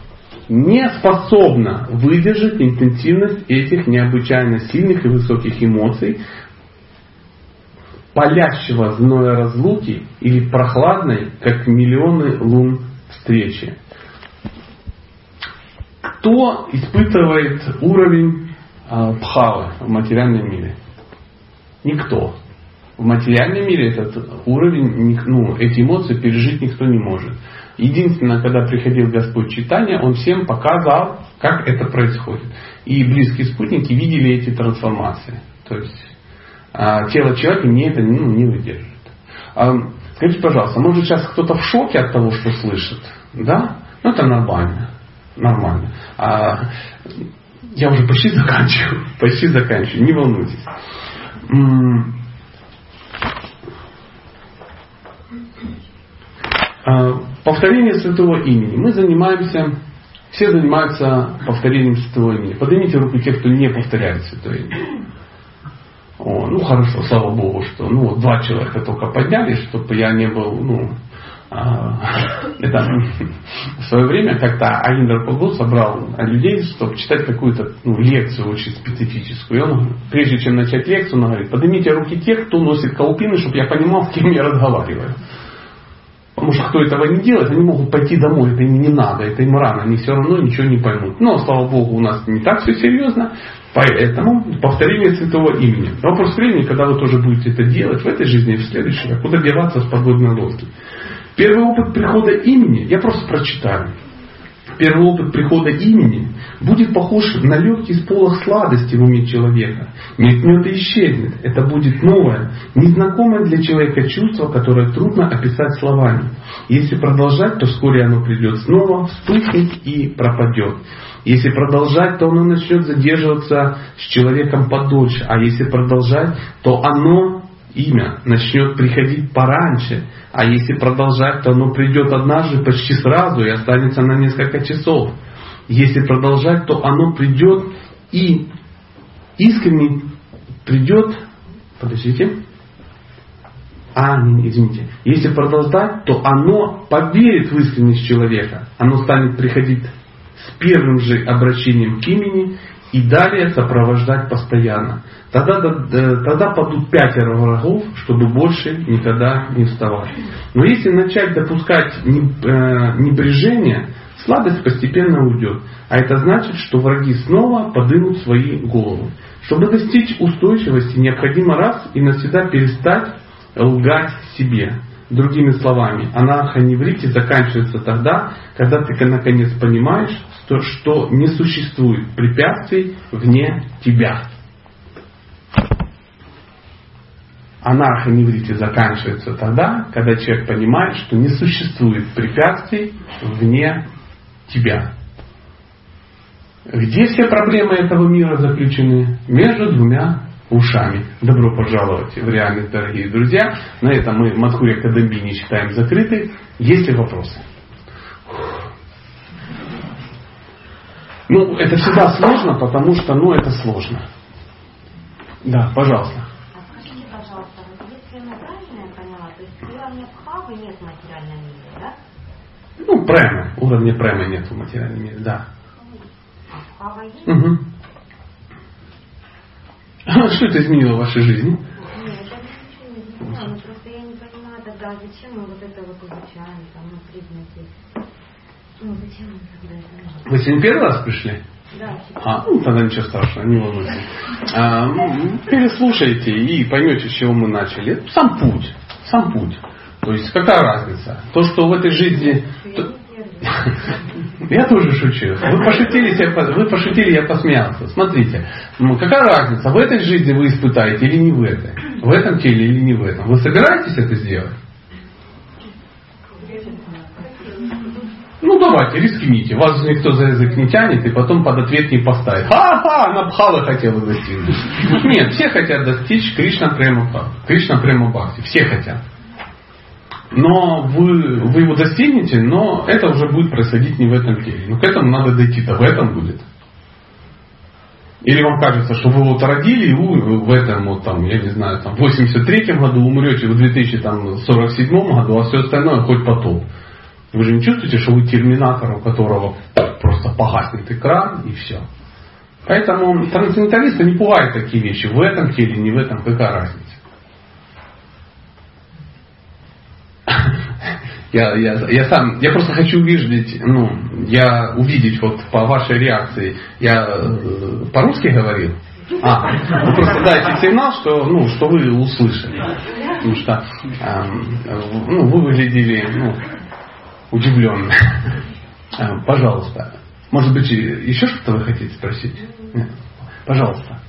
не способно выдержать интенсивность этих необычайно сильных и высоких эмоций, палящего зноя разлуки или прохладной, как миллионы лун встречи. Кто испытывает уровень э, пхавы в материальном мире? Никто. В материальном мире этот уровень, ну, эти эмоции пережить никто не может. Единственное, когда приходил Господь читания, Он всем показал, как это происходит. И близкие спутники видели эти трансформации. То есть а, тело человека не это ну, не выдержит. Скажите, пожалуйста, может сейчас кто-то в шоке от того, что слышит? Да? Ну это нормально. Нормально. А, я уже почти заканчиваю. Почти заканчиваю. Не волнуйтесь. А, повторение святого имени. Мы занимаемся, все занимаются повторением святого имени. Поднимите руку те, кто не повторяет святое имя. О, ну хорошо, слава Богу, что ну, два человека только подняли, чтобы я не был, ну, а, это в свое время как-то Аиндр Пагу собрал людей, чтобы читать какую-то ну, лекцию очень специфическую. И он, прежде чем начать лекцию, он говорит, поднимите руки тех, кто носит колпины, чтобы я понимал, с кем я разговариваю. Потому что кто этого не делает, они могут пойти домой, это им не надо, это им рано, они все равно ничего не поймут. Но, слава Богу, у нас не так все серьезно, поэтому повторение святого имени. Вопрос времени, когда вы тоже будете это делать в этой жизни и в следующей, а куда деваться с подводной лодки. Первый опыт прихода имени, я просто прочитаю. Первый опыт прихода имени будет похож на легкий сполох сладости в уме человека. Мелькнет и исчезнет. Это будет новое, незнакомое для человека чувство, которое трудно описать словами. Если продолжать, то вскоре оно придет снова, вспыхнет и пропадет. Если продолжать, то оно начнет задерживаться с человеком подольше. А если продолжать, то оно имя начнет приходить пораньше, а если продолжать, то оно придет однажды почти сразу и останется на несколько часов. Если продолжать, то оно придет и искренне придет, подождите, а, не, извините, если продолжать, то оно поверит в искренность человека, оно станет приходить с первым же обращением к имени и далее сопровождать постоянно. Тогда, тогда падут пятеро врагов, чтобы больше никогда не вставать. Но если начать допускать э, небрежение, Сладость постепенно уйдет. А это значит, что враги снова подымут свои головы. Чтобы достичь устойчивости, необходимо раз и навсегда перестать лгать себе. Другими словами, анаха неврите заканчивается тогда, когда ты наконец понимаешь, что, что не существует препятствий вне тебя. Анаха неврите заканчивается тогда, когда человек понимает, что не существует препятствий вне тебя. Где все проблемы этого мира заключены? Между двумя ушами. Добро пожаловать в реальность, дорогие друзья. На этом мы Мадхурия Кадамбини считаем закрытой. Есть ли вопросы? Ну, это всегда сложно, потому что, ну, это сложно. Да, пожалуйста. А скажите, пожалуйста, если я правильно поняла, то есть уровня бхавы нет в материальном мире, да? Ну, према. Уровня према нет в материальном мире, да. А бхава есть? Угу. Что это изменило в вашей жизни? Нет, я ничего не изменила, но просто я не понимаю тогда, зачем мы вот это вот изучаем, там, на признаки. Ну, зачем нам тогда это нужно? Вы сегодня первый раз пришли? Да, А, ну тогда ничего страшного, не волнуйтесь. А, ну, переслушайте и поймете, с чего мы начали. Это сам путь. Сам путь. То есть какая разница? То, что в этой жизни... я тоже шучу. Вы пошутили, я вы пошутили, я посмеялся. Смотрите, ну, какая разница, в этой жизни вы испытаете или не в этой? В этом теле или не в этом? Вы собираетесь это сделать? Ну давайте, рискните. Вас никто за язык не тянет и потом под ответ не поставит. Ха-ха, она пхала хотела достигнуть. Нет, все хотят достичь Кришна Према. Кришна Према Бхакти. Все хотят. Но вы, вы его достигнете, но это уже будет происходить не в этом теле. Но к этому надо дойти-то, в этом будет. Или вам кажется, что вы вот родили и вы в этом вот там, я не знаю, там в 83 году умрете в 2047 году, а все остальное хоть потом. Вы же не чувствуете, что вы терминатор, у которого просто погаснет экран и все. Поэтому трансценденталисты не пугают такие вещи. В этом теле, не в этом, какая разница. Я, я, я сам, я просто хочу увидеть, ну, я увидеть вот по вашей реакции. Я э, по-русски говорил? А, вы просто дайте сигнал, что, ну, что вы услышали. Потому что эм, э, ну, вы выглядели ну, удивленно. Э, Пожалуйста. Может быть, еще что-то вы хотите спросить? Нет? Пожалуйста.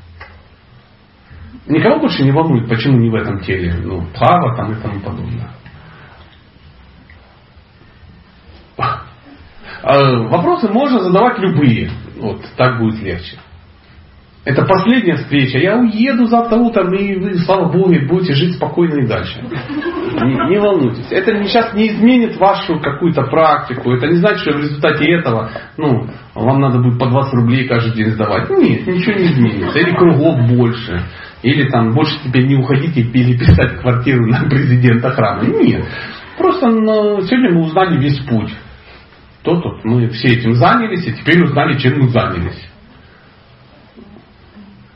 Никого больше не волнует, почему не в этом теле, ну, право там и тому подобное. А, Вопросы можно задавать любые. Вот, так будет легче. Это последняя встреча. Я уеду завтра утром, и вы, слава Богу, будете жить спокойно и дальше. Не, не волнуйтесь. Это сейчас не изменит вашу какую-то практику. Это не значит, что в результате этого ну, вам надо будет по 20 рублей каждый день сдавать. Нет, ничего не изменится. Или кругов больше. Или там больше теперь не уходите и переписать квартиру на президента храма. Нет. Просто ну, сегодня мы узнали весь путь. То тут мы все этим занялись, и теперь узнали, чем мы занялись.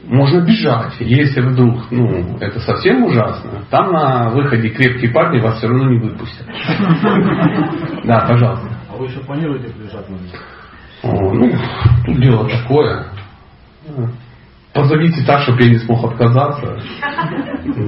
Можно бежать, если вдруг, ну, это совсем ужасно. Там на выходе крепкие парни вас все равно не выпустят. Да, пожалуйста. А вы еще планируете? О, ну, тут дело такое. Позовите так, чтобы я не смог отказаться.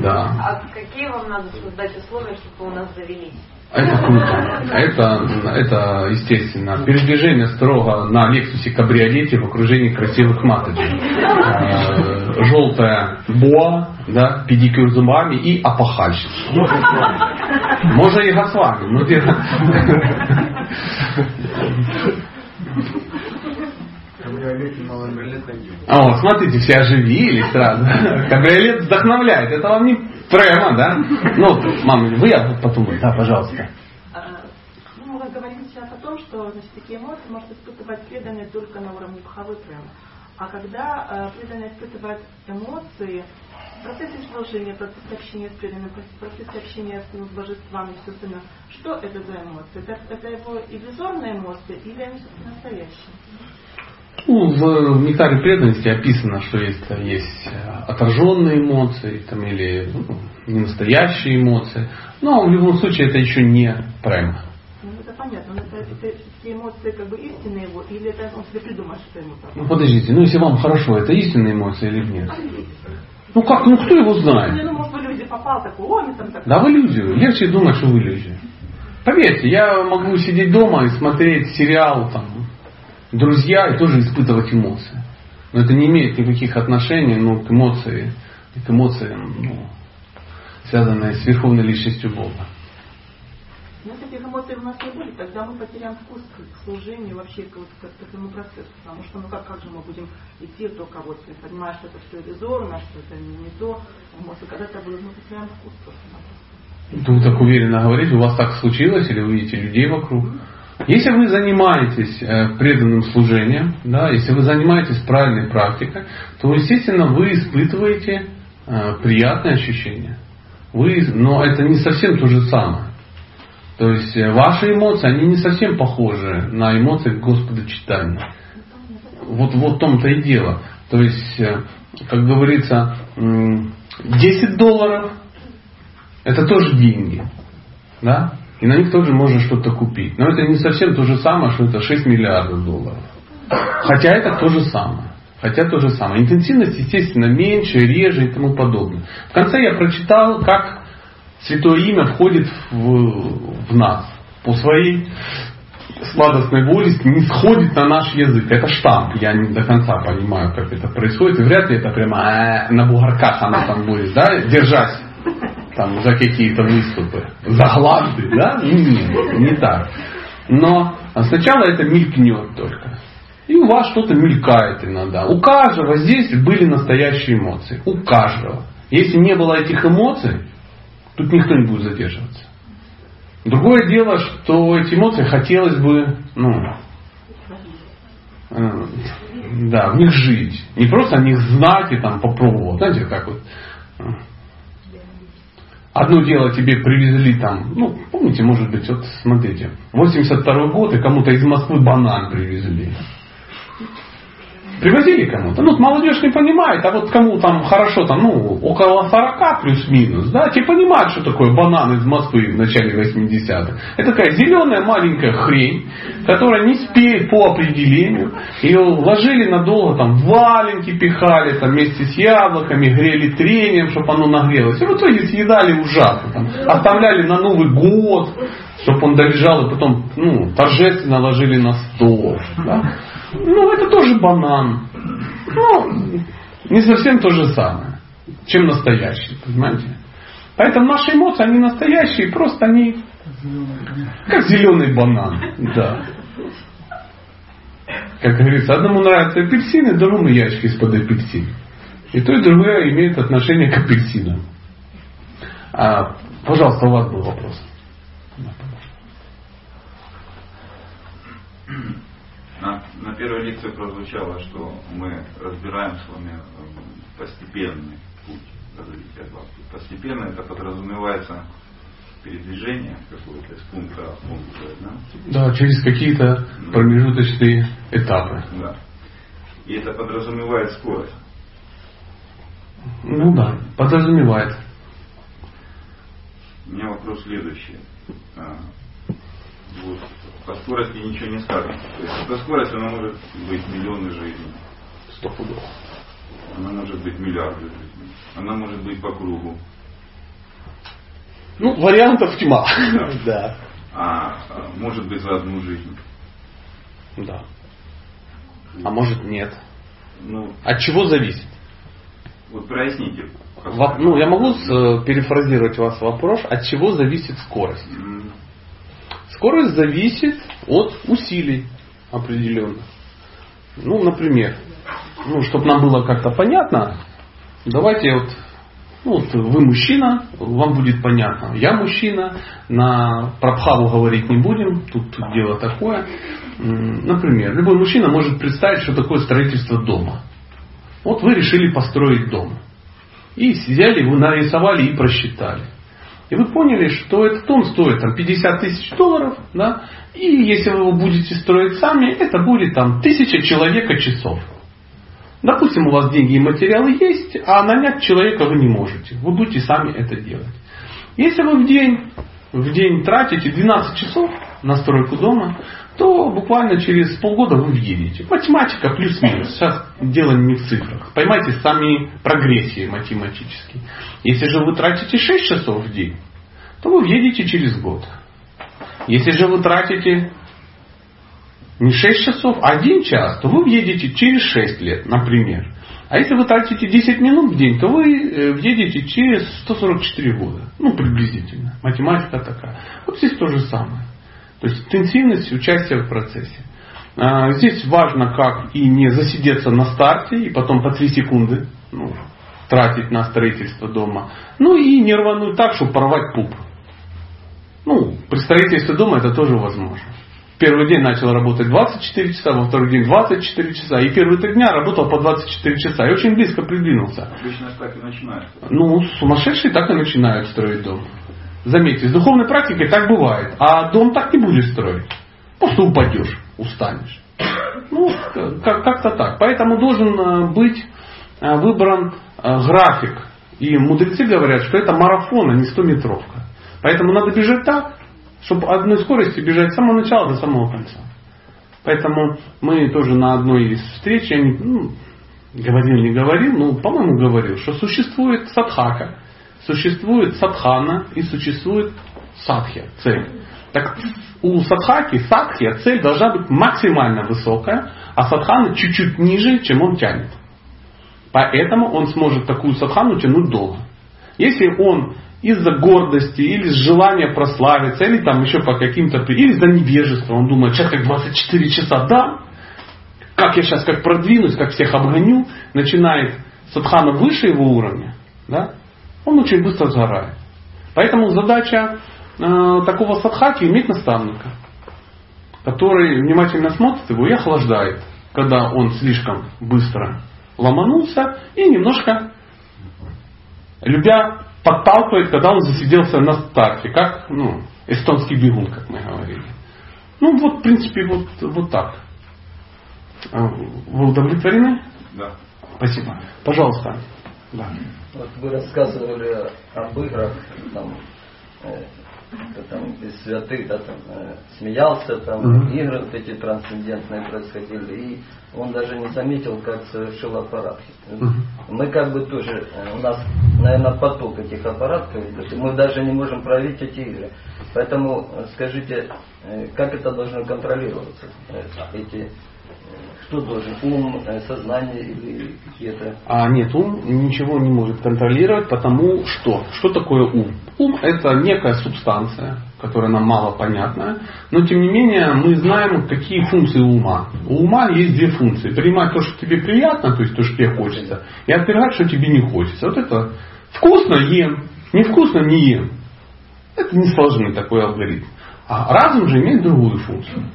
Да. А какие вам надо создать условия, чтобы у нас завелись? Это круто. Это, это естественно. Передвижение строго на Лексусе кабриолете в окружении красивых маточек. Э, Желтая боа, да, педикюр зубами и апахальщица. Можно и Госвами, но где- А вот, смотрите, все оживились сразу. Кабриолет вдохновляет. Это вам не прямо, да? Ну, мама, вы, а потом вы. Да, пожалуйста. А, Ну, мы говорим сейчас о том, что значит, такие эмоции может испытывать преданный только на уровне бхавы прямо. А когда э, преданный испытывает эмоции, в процессе служения, в процессе общения с преданным, в процессе общения с, ну, с божествами, естественно, что это за эмоции? Это, это его иллюзорные эмоции или они все-таки настоящие? Ну, в нектаре преданности описано, что есть, есть э, отраженные эмоции там, или ну, ненастоящие эмоции. Но в любом случае это еще не према. Ну, это понятно, но это это такие эмоции как бы истинные его, или это он себе придумал, что ему так? Ну подождите, ну если вам хорошо, это истинные эмоции или нет? Ну как, ну кто его знает? Ну, может, в иллюзию попал, такой, о, там так... Да в иллюзию. Легче думать, что в иллюзию. Поверьте, я могу сидеть дома и смотреть сериал там, «Друзья» и тоже испытывать эмоции. Но это не имеет никаких отношений ну, к эмоции, к эмоциям, ну, связанные с верховной личностью Бога. Если этих эмоций у нас не будет, тогда мы потеряем вкус к служению, вообще к, к, к этому процессу. Потому что, ну как, как же мы будем идти только вот, понимая, что это все иллюзорно, что это не, не то, эмоции, когда это будет, мы потеряем вкус просто-напросто. Вы так уверенно говорите, у вас так случилось, или вы видите людей вокруг? Если вы занимаетесь э, преданным служением, да, если вы занимаетесь правильной практикой, то, естественно, вы испытываете э, приятные ощущения. Вы, но это не совсем то же самое. То есть э, ваши эмоции, они не совсем похожи на эмоции Господа читания. Вот, вот в том-то и дело. То есть, как говорится, 10 долларов это тоже деньги. Да? И на них тоже можно что-то купить. Но это не совсем то же самое, что это 6 миллиардов долларов. Хотя это то же самое. Хотя то же самое. Интенсивность, естественно, меньше, реже и тому подобное. В конце я прочитал, как Святое имя входит в, в нас по своей сладостной воле не сходит на наш язык. Это штамп. Я не до конца понимаю, как это происходит. И вряд ли это прямо э, на бугорках оно там будет, да, держать там за какие-то выступы, за гланды, да? Нет, не так. Но сначала это мелькнет только. И у вас что-то мелькает иногда. У каждого здесь были настоящие эмоции. У каждого. Если не было этих эмоций, Тут никто не будет задерживаться. Другое дело, что эти эмоции хотелось бы, ну, э, да, в них жить. Не просто о них знать и там попробовать. Знаете, как вот. Одно дело тебе привезли там, ну, помните, может быть, вот смотрите, 82 год и кому-то из Москвы банан привезли. Привозили кому-то. Ну, молодежь не понимает, а вот кому там хорошо, там, ну, около 40 плюс-минус, да, те понимают, что такое банан из Москвы в начале 80-х. Это такая зеленая маленькая хрень, которая не спеет по определению. Ее ложили надолго, там, валенки пихали, там, вместе с яблоками, грели трением, чтобы оно нагрелось. И в итоге съедали ужасно. Там, оставляли на Новый год, чтобы он долежал, и потом, ну, торжественно ложили на стол. Да? Ну, это тоже банан. Ну, не совсем то же самое, чем настоящий, понимаете? Поэтому наши эмоции, они настоящие, просто они как зеленый банан. Да. Как говорится, одному нравятся апельсины, другому ящик из-под апельсин. И то, и другое имеет отношение к апельсинам. А, пожалуйста, у вас был вопрос. На, на первой лекции прозвучало, что мы разбираем с вами эм, постепенный путь развития бхакти. Постепенно это подразумевается передвижение какое-то из пункта А в пункт да? Да, через какие-то да. промежуточные этапы. Да. И это подразумевает скорость. Ну да, подразумевает. У меня вопрос следующий. А, вот по скорости ничего не скажем. То есть по скорости она может быть миллионы жизней. Сто пудов. Она может быть миллиарды жизней. Она может быть по кругу. Ну, вариантов тьма. Да. да. А, а может быть за одну жизнь. Да. А может нет. Ну, От чего зависит? Вот проясните. Ну, я могу с, перефразировать вас вопрос, от чего зависит скорость? Скорость зависит от усилий определенных. Ну, например, ну, чтобы нам было как-то понятно, давайте вот, ну, вот вы мужчина, вам будет понятно. Я мужчина, на Прабхаву говорить не будем, тут дело такое. Например, любой мужчина может представить, что такое строительство дома. Вот вы решили построить дом. И взяли, вы нарисовали и просчитали. И вы поняли, что этот дом стоит там, 50 тысяч долларов, да, и если вы его будете строить сами, это будет там тысяча человека часов. Допустим, у вас деньги и материалы есть, а нанять человека вы не можете. Вы будете сами это делать. Если вы в день, в день тратите 12 часов на стройку дома, то буквально через полгода вы въедете. Математика плюс-минус. Сейчас дело не в цифрах. Поймайте сами прогрессии математические. Если же вы тратите 6 часов в день, то вы въедете через год. Если же вы тратите не 6 часов, а 1 час, то вы въедете через 6 лет, например. А если вы тратите 10 минут в день, то вы э, въедете через 144 года. Ну, приблизительно. Математика такая. Вот здесь то же самое. То есть интенсивность участия в процессе. А, здесь важно как и не засидеться на старте и потом по 3 секунды ну, тратить на строительство дома. Ну и не рвануть так, чтобы порвать пуп. Ну, при строительстве дома это тоже возможно. Первый день начал работать 24 часа, во второй день 24 часа. И первые три дня работал по 24 часа. И очень близко придвинулся. Обычно так и начинают. Ну, сумасшедшие так и начинают строить дом. Заметьте, с духовной практикой так бывает. А дом так не будешь строить. Просто упадешь, устанешь. Ну, как-то так. Поэтому должен э, быть э, выбран э, график. И мудрецы говорят, что это марафон, а не 100-метровка. Поэтому надо бежать так, чтобы одной скорости бежать с самого начала до самого конца. Поэтому мы тоже на одной из встреч, я не, ну, говорил, не говорил, но, по-моему, говорил, что существует садхака, существует садхана и существует садхья, цель. Так у садхаки, садхья, цель должна быть максимально высокая, а садхана чуть-чуть ниже, чем он тянет. Поэтому он сможет такую садхану тянуть долго. Если он из-за гордости, или из желания прославиться, или там еще по каким-то, или из-за невежества. Он думает, сейчас как 24 часа да, как я сейчас как продвинусь, как всех обгоню, начинает садхана выше его уровня, да, он очень быстро сгорает. Поэтому задача э, такого садхаки иметь наставника, который внимательно смотрит его и охлаждает, когда он слишком быстро ломанулся и немножко любя подталкивает, когда он засиделся на старте, как ну, эстонский бегун, как мы говорили. Ну вот, в принципе, вот, вот так. А, вы удовлетворены? Да. Спасибо. Пожалуйста. Да. Вот вы рассказывали об играх, там, э, там, из святых, да, там, э, смеялся, там, угу. игры вот эти трансцендентные происходили, и он даже не заметил, как совершил аппарат. Угу. Мы как бы тоже, э, у нас, наверное, поток этих аппаратов, мы даже не можем проверить эти игры. Поэтому э, скажите, э, как это должно контролироваться, эти кто должен? Ум, сознание или какие-то? А нет, ум ничего не может контролировать, потому что что такое ум? Ум это некая субстанция, которая нам мало понятна, но тем не менее мы знаем, какие функции ума. У ума есть две функции. Принимать то, что тебе приятно, то есть то, что тебе хочется, и отвергать, что тебе не хочется. Вот это вкусно ем, невкусно не ем. Это не сложный такой алгоритм. А разум же имеет другую функцию.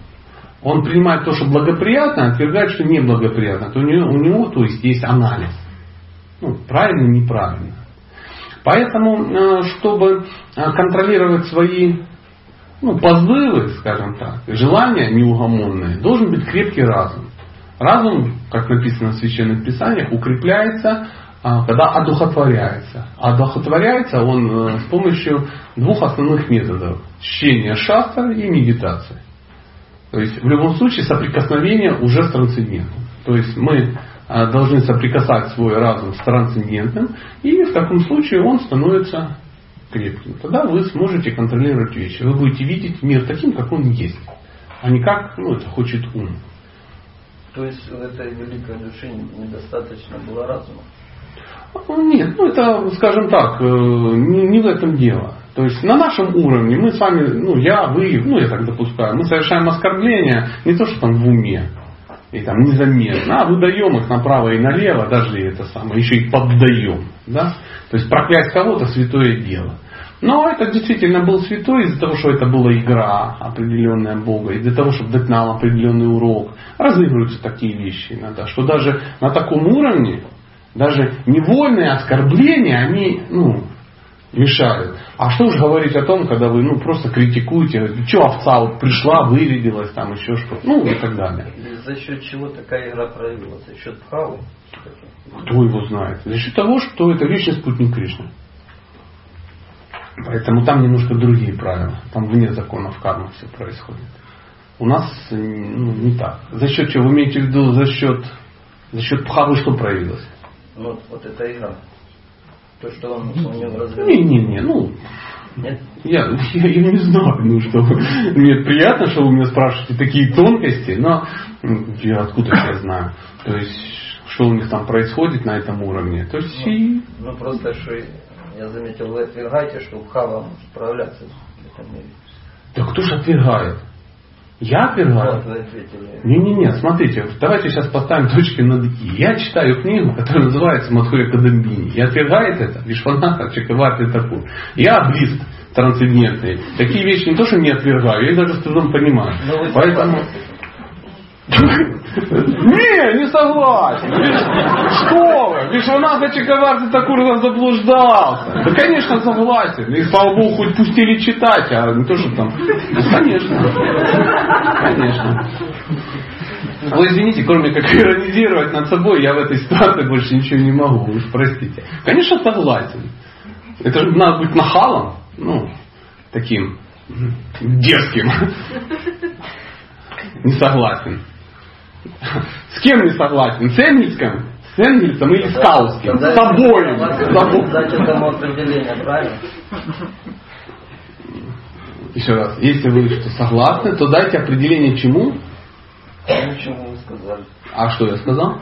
Он принимает то, что благоприятно, а отвергает, что неблагоприятно. То у него, у него то есть, есть анализ. Ну, правильно, неправильно. Поэтому, э, чтобы э, контролировать свои ну, позывы, скажем так, желания неугомонные, должен быть крепкий разум. Разум, как написано в священных писаниях, укрепляется, а, когда одухотворяется. А одухотворяется он э, с помощью двух основных методов. Чтения шастра и медитации. То есть в любом случае соприкосновение уже с трансцендентным. То есть мы а, должны соприкасать свой разум с трансцендентным, и в таком случае он становится крепким. Тогда вы сможете контролировать вещи. Вы будете видеть мир таким, как он есть, а не как ну, это хочет ум. То есть в этой великой душе недостаточно было разума? Нет, ну это, скажем так, э, не в этом дело. То есть на нашем уровне мы с вами, ну я, вы, ну я так допускаю, мы совершаем оскорбления не то, что там в уме, и там незаметно, а выдаем их направо и налево, даже это самое, еще и поддаем. Да? То есть проклясть кого-то святое дело. Но это действительно был святой из-за того, что это была игра определенная Бога, из-за того, чтобы дать нам определенный урок. Разыгрываются такие вещи иногда, что даже на таком уровне, даже невольные оскорбления, они ну, мешают. А что уж говорить о том, когда вы ну, просто критикуете, что овца вот пришла, вырядилась, там еще что-то, ну и так далее. За счет чего такая игра проявилась? За счет правы? Кто его знает? За счет того, что это вечный спутник Кришны. Поэтому там немножко другие правила. Там вне законов кармы все происходит. У нас ну, не так. За счет чего? Вы имеете в виду за счет, за счет пхавы что проявилось? Ну, вот эта игра. То, что он у него развил. Не-не-не, ну, Нет? я, я, я не знаю, ну что, мне приятно, что вы меня спрашиваете такие тонкости, но м, я откуда я знаю. То есть, что у них там происходит на этом уровне. То есть, и, Ну, просто, что я заметил, вы отвергаете, что Бхава может справляться в этом мире. да кто же отвергает? Я ответили. Не-не-не, смотрите, давайте сейчас поставим точки над «и». Я читаю книгу, которая называется «Мадхуря Кадамбини». И отвергает это Вишванатха Чакаварти Такур. Я близ трансцендентный. Такие вещи не то, что не отвергаю, я их даже с трудом понимаю. Ну, Поэтому... Не, не согласен. Что вы? Вишванатха Чакаварти Такур заблуждался. Да, конечно, согласен. И, слава богу, хоть пустили читать, а не то, что там... Ну, конечно. Конечно. Вы извините, кроме как иронизировать над собой, я в этой ситуации больше ничего не могу, уж простите. Конечно, согласен. Это же надо быть нахалом, ну, таким дерзким. Не согласен. С кем не согласен? С Энгельском? С Энгельсом или с Кауским? С тобой. С тобой. Дать этому определение, правильно? Еще раз, если вы что согласны, то дайте определение чему. Чему вы сказали. А что я сказал?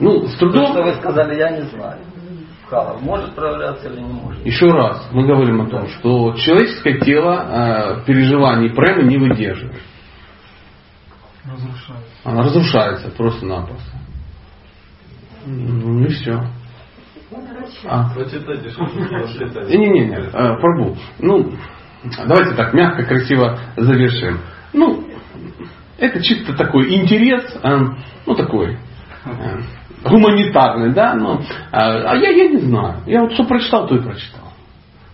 Ну, с То, что трудом. вы сказали, я не знаю. Бхава может справляться или не может? Еще раз, мы говорим о том, что человеческое тело э, переживаний премы не выдерживает. Разрушается. Она разрушается просто-напросто. Ну и все. А. Прочитайте, что тут Не-не-не, э, Прабу. Ну, давайте так, мягко, красиво завершим. Ну, это чисто такой интерес, э, ну такой, э, гуманитарный, да, но, а я, я не знаю. Я вот что прочитал, то и прочитал.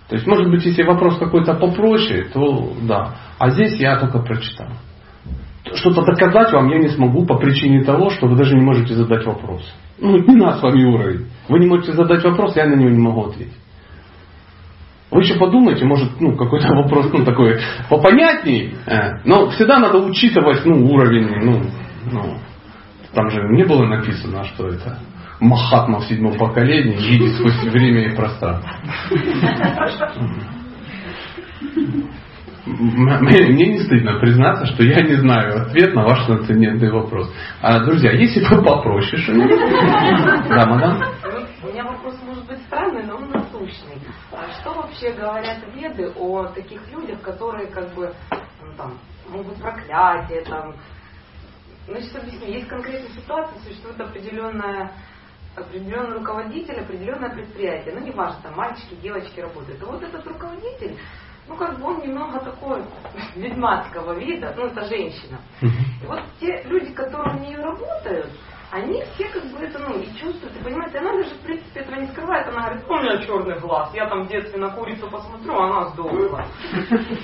То есть, может быть, если вопрос какой-то попроще, то да. А здесь я только прочитал. Что-то доказать вам я не смогу по причине того, что вы даже не можете задать вопрос. Ну, не наш с вами уровень. Вы не можете задать вопрос, я на него не могу ответить. Вы еще подумайте, может, ну, какой-то вопрос, ну, такой попонятней, э, но всегда надо учитывать, ну, уровень, ну, ну, там же не было написано, что это Махатма в седьмом поколении, едет сквозь время и пространство. Мне не стыдно признаться, что я не знаю ответ на ваш трансцендентный вопрос. А, друзья, если вы попроще что-нибудь... Да, мадам? У меня вопрос может быть странный, но он насущный. А что вообще говорят веды о таких людях, которые как бы ну, там, могут проклятие, там, ну, сейчас объясню. Есть конкретная ситуация, существует определенная определенный руководитель, определенное предприятие. Ну, неважно, там мальчики, девочки работают. И вот этот руководитель, ну, как бы он немного такой ведьмацкого вида, ну, это женщина. И вот те люди, которые у нее работают, они все как бы это, ну, и чувствуют, и понимаете, она даже, в принципе, этого не скрывает. Она говорит, у меня черный глаз, я там в детстве на курицу посмотрю, она сдохла.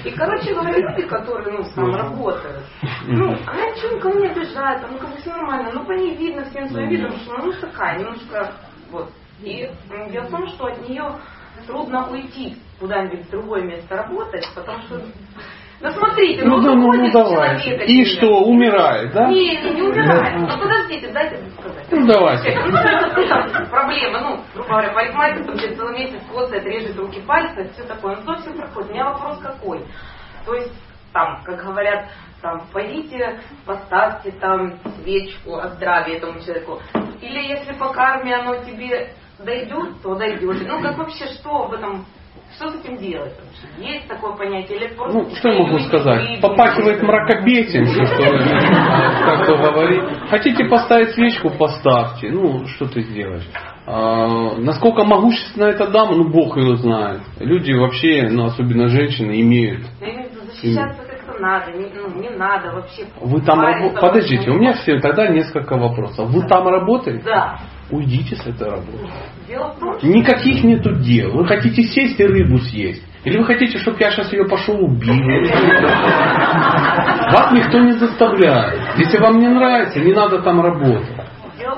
И, короче говоря, люди, которые, ну, там работают, ну, она ничего никому не обижает, ну, как бы все нормально, но по ней видно всем своим видом, что она, ну, такая, немножко, вот. И дело в том, что от нее трудно уйти куда-нибудь в другое место работать, потому что ну смотрите, Ну, ну, да, ну, ну давай. человек от И что, умирает, да? Не, не, умирает. Ну подождите, дайте сказать. Ну, давайте. Ну, это, проблема, ну, грубо говоря, парикмахер там целый месяц коцает, режет руки пальцы, все такое. Ну, то все проходит. У меня вопрос какой? То есть, там, как говорят, там, пойдите, поставьте там свечку о здравии этому человеку. Или если по карме оно тебе дойдет, то дойдет. Ну, как вообще, что в этом что с этим делать? вообще? Есть такое понятие? Или просто Ну, что я могу сказать? Попахивает мракобесием, что как кто говорит. Хотите поставить свечку, поставьте. Ну, что ты сделаешь? А, насколько могущественна эта дама, ну, Бог ее знает. Люди вообще, ну, особенно женщины, имеют. Защищаться надо, не, ну, не надо вообще. Вы там рабо- Подождите, по у меня все тогда несколько вопросов. Вы там работаете? Да. Уйдите с этой работы. Дело в том, что... Никаких нету дел. Вы хотите сесть и рыбу съесть. Или вы хотите, чтобы я сейчас ее пошел убил? Вас никто не заставляет. Если вам не нравится, не надо там работать.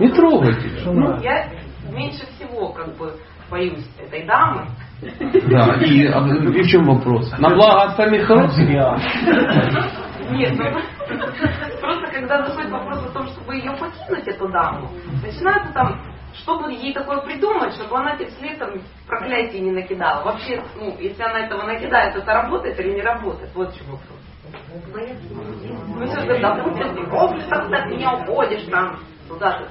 Не трогайте. Ну, я меньше всего как бы боюсь этой дамы. Да, и, а, и в чем вопрос? На благо от самих родственников? Нет, ну, просто когда заходит вопрос о том, чтобы ее покинуть, эту даму, начинается там, чтобы ей такое придумать, чтобы она тебе вслед там проклятие не накидала. Вообще, ну, если она этого накидает, это работает или не работает? Вот в чем вопрос. Ну, что допустим, ты меня уходишь там туда-то.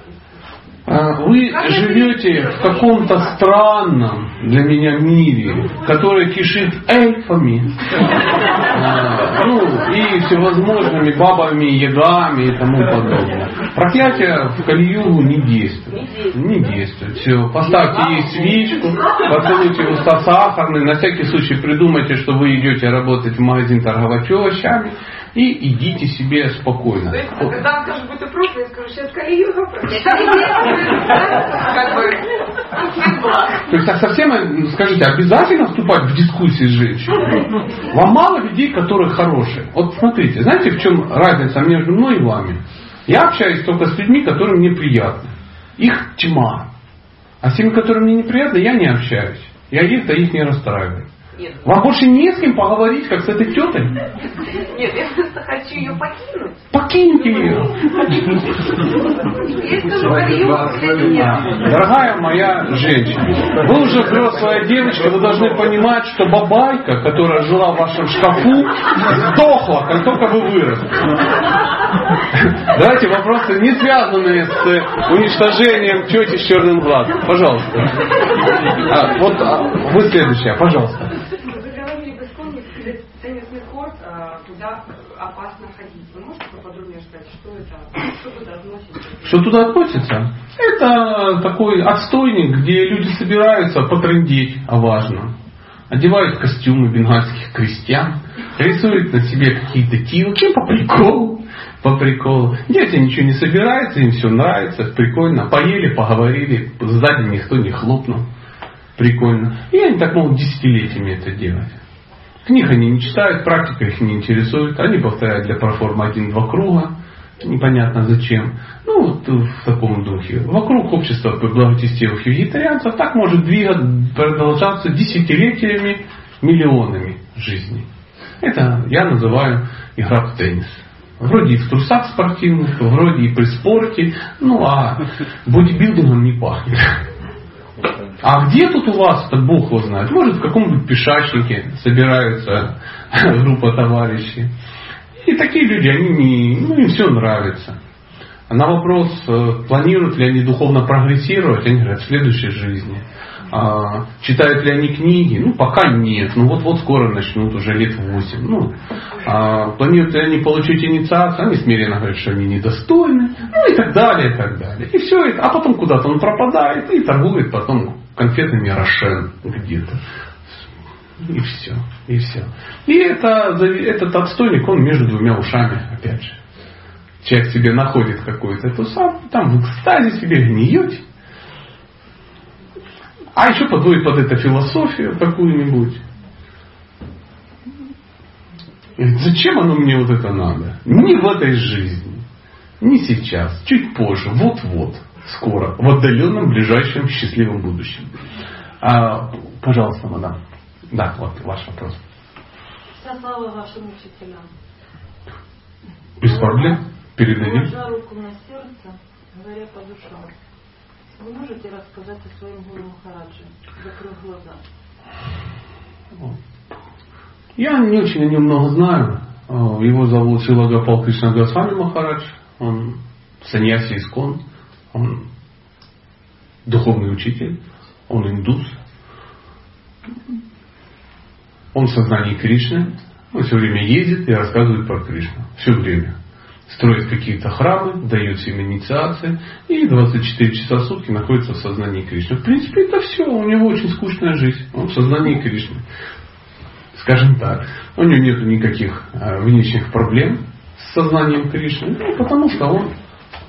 А, Вы живете в каком-то странном для меня мире, который кишит эльфами, а, ну и всевозможными бабами, ягами и тому подобное. Проклятие в Калиюгу не действует. Не действует. Все. Поставьте ей свечку, поцелуйте уста сахарный, на всякий случай придумайте, что вы идете работать в магазин торговать овощами, и идите себе спокойно. То есть, когда он скажет, будь упруг, я скажу, сейчас Калиюга. То есть так совсем, скажите, обязательно вступать в дискуссии с женщиной? Вам мало людей, которые хорошие. Вот смотрите, знаете, в чем разница между мной и вами? Я общаюсь только с людьми, которые мне приятны. Их тьма. А с теми, которые мне неприятны, я не общаюсь. Я их-то их не расстраиваю. Нет, Вам больше не с кем поговорить, как с этой тетой? нет, я просто хочу ее покинуть. Покиньте ее. Дорогая моя женщина, вы уже взрослая девочка, вы должны понимать, что бабайка, которая жила в вашем шкафу, сдохла, как только вы выросли. Давайте вопросы, не связанные с э, уничтожением тети с черным глазом. Пожалуйста. А, вот а, вы следующая, пожалуйста. Вы говорили в Эстонии теннисный корт, а, туда опасно ходить. Вы можете поподробнее сказать, что туда относится? Это такой отстойник, где люди собираются потрындеть о важном. Одевают костюмы бенгальских крестьян, рисуют на себе какие-то тилки по приколу, по приколу. Дети ничего не собираются, им все нравится, прикольно. Поели, поговорили, сзади никто не хлопнул. Прикольно. И они так могут десятилетиями это делать. Книг они не читают, практика их не интересует. Они повторяют для проформы один-два круга. Непонятно зачем. Ну, вот в таком духе. Вокруг общества благочестивых вегетарианцев так может двигаться, продолжаться десятилетиями, миллионами жизней. Это я называю игра в теннис. Вроде и в трусах спортивных, вроде и при спорте, ну а бодибилдингом не пахнет. А где тут у вас, это Бог его знает, может в каком-нибудь пешачнике собираются группа товарищей. И такие люди, они не, ну им все нравится. А на вопрос, э, планируют ли они духовно прогрессировать, они говорят, в следующей жизни. А, читают ли они книги? Ну, пока нет. Ну, вот-вот скоро начнут, уже лет 8. Ну, а, планируют ли они получить инициацию? Они смиренно говорят, что они недостойны. Ну, и так далее, и так далее. И все это. А потом куда-то он пропадает и торгует потом конфетными Рошен где-то. И все. И все. И это, этот отстойник, он между двумя ушами, опять же. Человек себе находит какой-то эту сам, там в экстазе себе гниете. А еще подводит под это философию какую-нибудь. Зачем оно мне вот это надо? Не в этой жизни. Не сейчас. Чуть позже. Вот-вот. Скоро. В отдаленном, ближайшем, счастливом будущем. А, пожалуйста, мадам. Да, вот ваш вопрос. Вся слава вашим учителям. Без проблем. Передадим. Положа руку на сердце, говоря по душам. Вы можете рассказать о своем гуру Махараджи, закрыв глаза? Я не очень о нем много знаю. А, Его зовут Шилагапал Кришна Госвами Махарадж. Он саньяси искон. Он духовный учитель. Он индус. Он в сознании Кришны. Он все время ездит и рассказывает про Кришну. Все время. Строит какие-то храмы, дает всем инициации. И 24 часа в сутки находится в сознании Кришны. В принципе, это все. У него очень скучная жизнь. Он в сознании Кришны. Скажем так. У него нет никаких э, внешних проблем с сознанием Кришны. Ну, потому что он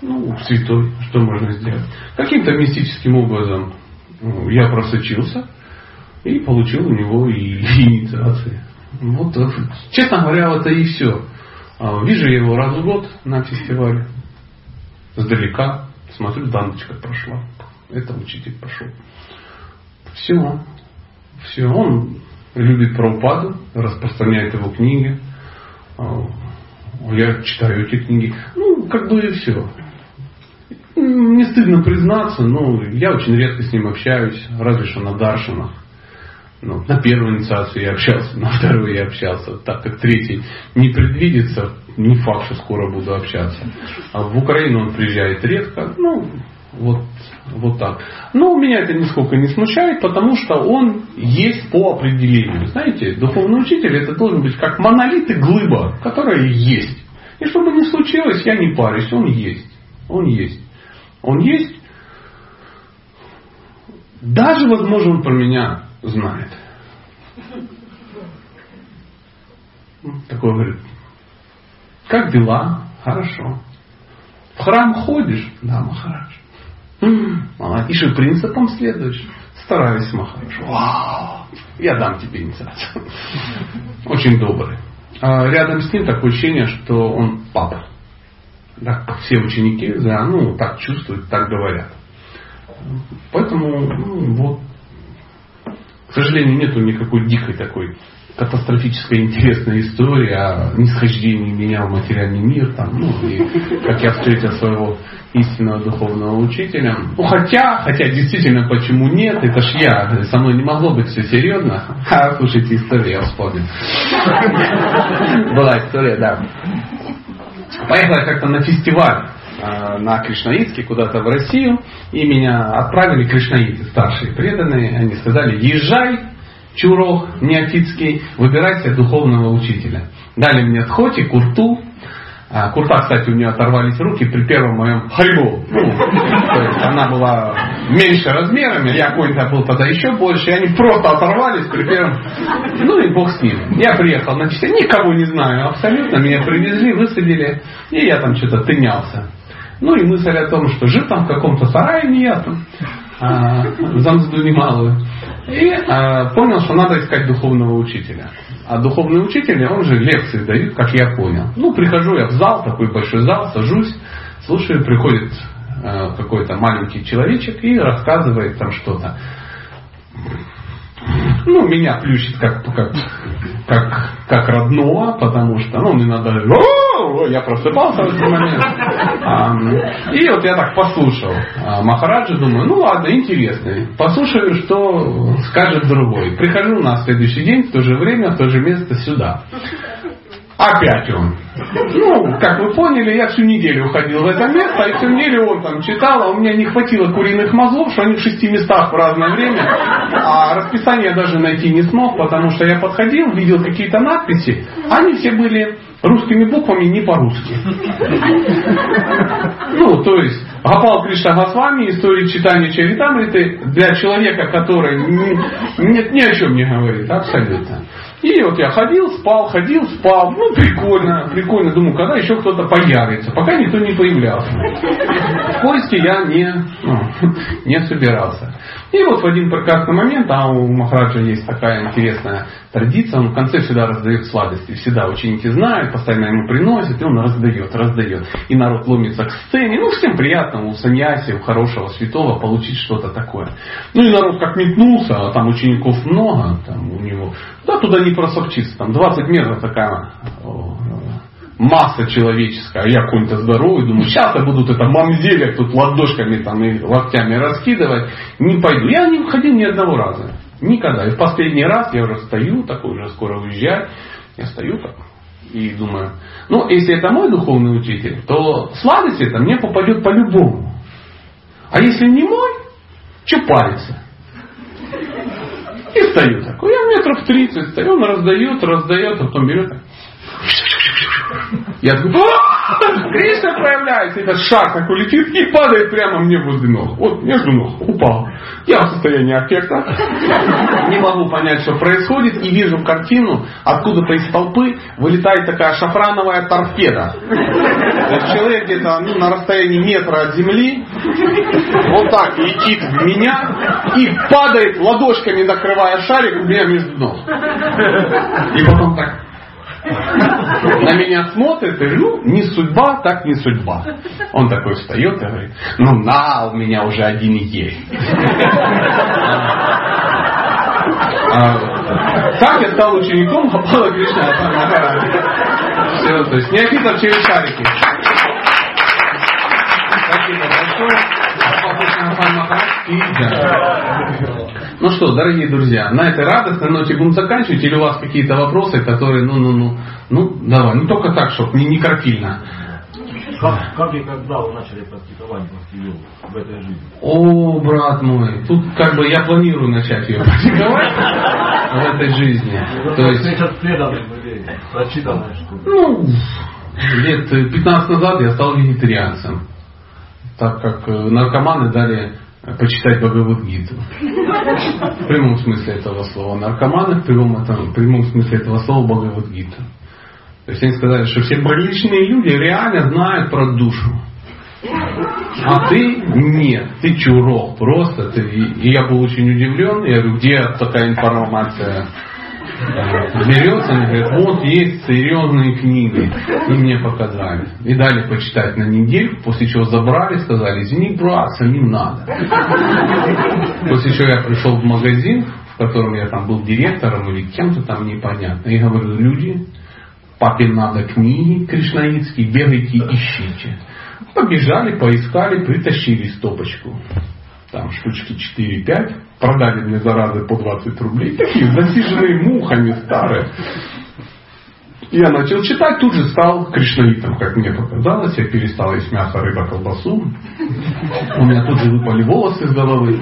ну, святой. Что можно сделать? Каким-то мистическим образом ну, я просочился и получил у него и инициации. Вот, честно говоря, это и все. А, Вижу я его раз в год на фестивале. Сдалека. Смотрю, дандочка прошла. Это учитель пошел. Все. Все, он любит Прабхупаду, распространяет его книги. А, я читаю эти книги. Ну, как бы и все. Не стыдно признаться, но я очень редко с ним общаюсь, разве что на Даршинах. Ну, на первую инициацию я общался, на вторую я общался, так как третий не предвидится, не факт, что скоро буду общаться. А в Украину он приезжает редко, ну, вот, вот так. Но меня это нисколько не смущает, потому что он есть по определению. Знаете, духовный учитель это должен быть как монолит и глыба, которая есть. И чтобы не случилось, я не парюсь, он есть. Он есть. Он есть. Даже, возможно, он про меня знает. Такой говорит, как дела? Хорошо. В храм ходишь? Да, Махарадж. И что, принципам следуешь? Стараюсь, Махарадж. Вау! Я дам тебе инициацию. Очень добрый. А рядом с ним такое ощущение, что он папа. Да, все ученики, да, ну, так чувствуют, так говорят. Поэтому, ну, вот, к сожалению, нету никакой дикой такой катастрофическая интересная история о нисхождении меня в материальный мир, там, ну, и как я встретил своего истинного духовного учителя. Ну, хотя, хотя действительно, почему нет, это ж я, со мной не могло быть все серьезно. А, слушайте, история, я вспомнил. Была история, да. Поехала как-то на фестиваль на Кришнаитске куда-то в Россию, и меня отправили кришнаиты, старшие преданные, они сказали, езжай Чурох неофитский, выбирайте духовного учителя. Дали мне Тхоти, Курту. А, Курта, кстати, у нее оторвались руки при первом моем харибу. Ну, то есть она была меньше размерами, я какой-то был тогда еще больше, и они просто оторвались при первом. Ну и бог с ним. Я приехал на часы, никого не знаю абсолютно, меня привезли, высадили, и я там что-то тынялся. Ну и мысль о том, что жил там в каком-то сарае не я там, а, за мзду немалую. И а, понял, что надо искать духовного учителя. А духовный учитель, он же лекции дает, как я понял. Ну, прихожу я в зал, такой большой зал, сажусь, слушаю, приходит а, какой-то маленький человечек и рассказывает там что-то. Ну, меня плющит как, как, как, как родного, потому что, ну, мне надо, я просыпался в этот момент. И вот я так послушал Махараджа, думаю, ну ладно, интересный. Послушаю, что скажет другой. Прихожу на следующий день, в то же время, в то же место сюда. Опять он. Ну, как вы поняли, я всю неделю ходил в это место, и всю неделю он там читал, а у меня не хватило куриных мозгов, что они в шести местах в разное время, а расписание даже найти не смог, потому что я подходил, видел какие-то надписи, они все были русскими буквами не по-русски. Ну, то есть, Гапал Кришна Госвами, история читания Чаритамриты для человека, который ни, ни о чем не говорит, абсолютно. И вот я ходил, спал, ходил, спал. Ну, прикольно, прикольно. Думаю, когда еще кто-то появится. Пока никто не появлялся. В поиске я не, ну, не собирался. И вот в один прекрасный момент, а у Махараджа есть такая интересная традиция, он в конце всегда раздает сладости. Всегда ученики знают, постоянно ему приносят, и он раздает, раздает. И народ ломится к сцене. Ну, всем приятно у саньяси, у хорошего святого получить что-то такое. Ну и народ как метнулся, а там учеников много, там у него. Да, туда не просопчиться, там 20 метров такая масса человеческая, а я какой-то здоровый, думаю, сейчас я буду это мамзеля тут ладошками там и локтями раскидывать, не пойду. Я не выходил ни одного раза. Никогда. И в последний раз я уже стою, такой уже скоро уезжаю, я стою так и думаю, ну, если это мой духовный учитель, то сладость это мне попадет по-любому. А если не мой, что париться? И стою такой. Я метров 30 стою, он раздает, раздает, а потом берет. Я такой, Кришна проявляется, этот шар такой летит и падает прямо мне возле ног. Вот между ног упал. Я в состоянии аффекта. Не могу понять, что происходит. И вижу картину, откуда-то из толпы вылетает такая шафрановая торпеда. Человек где-то ну, на расстоянии метра от земли вот так летит в меня и падает ладошками, накрывая шарик у меня между ног. И потом так на меня смотрит и ну, не судьба, так не судьба. Он такой встает и говорит, ну на, у меня уже один есть. А, так я стал учеником Гопала Кришна. Все, то есть неофитов через шарики. Спасибо большое. Ну что, дорогие друзья, на этой радостной ноте будем заканчивать, или у вас какие-то вопросы, которые, ну, ну, ну, ну, давай, ну только так, чтобы не, не крапильно. Как, как и когда вы начали практиковать Бхакти в этой жизни? О, брат мой, тут как бы я планирую начать ее практиковать в этой жизни. То есть, прочитанные что ну, лет 15 назад я стал вегетарианцем, так как э, наркоманы дали почитать Бхагавадгиту. В прямом смысле этого слова. Наркоманы в прямом, этом, в прямом смысле этого слова Бхагавадгиту. То есть они сказали, что все приличные люди реально знают про душу. А ты нет, ты чурок просто. Ты, и я был очень удивлен. Я говорю, где такая информация э, берется? Они говорят, вот есть серьезные книги. И мне показали. И дали почитать на неделю, после чего забрали, сказали, извини, брат, самим надо. После чего я пришел в магазин, в котором я там был директором или кем-то там непонятно. И говорю, люди, папе надо книги кришнаитские, бегайте, ищите. Побежали, поискали, притащили стопочку. Там штучки 4-5. Продали мне заразы по 20 рублей. Такие засиженные мухами старые. Я начал читать, тут же стал кришнаитом, как мне показалось. Я перестал есть мясо, рыба, колбасу. У меня тут же выпали волосы с головы.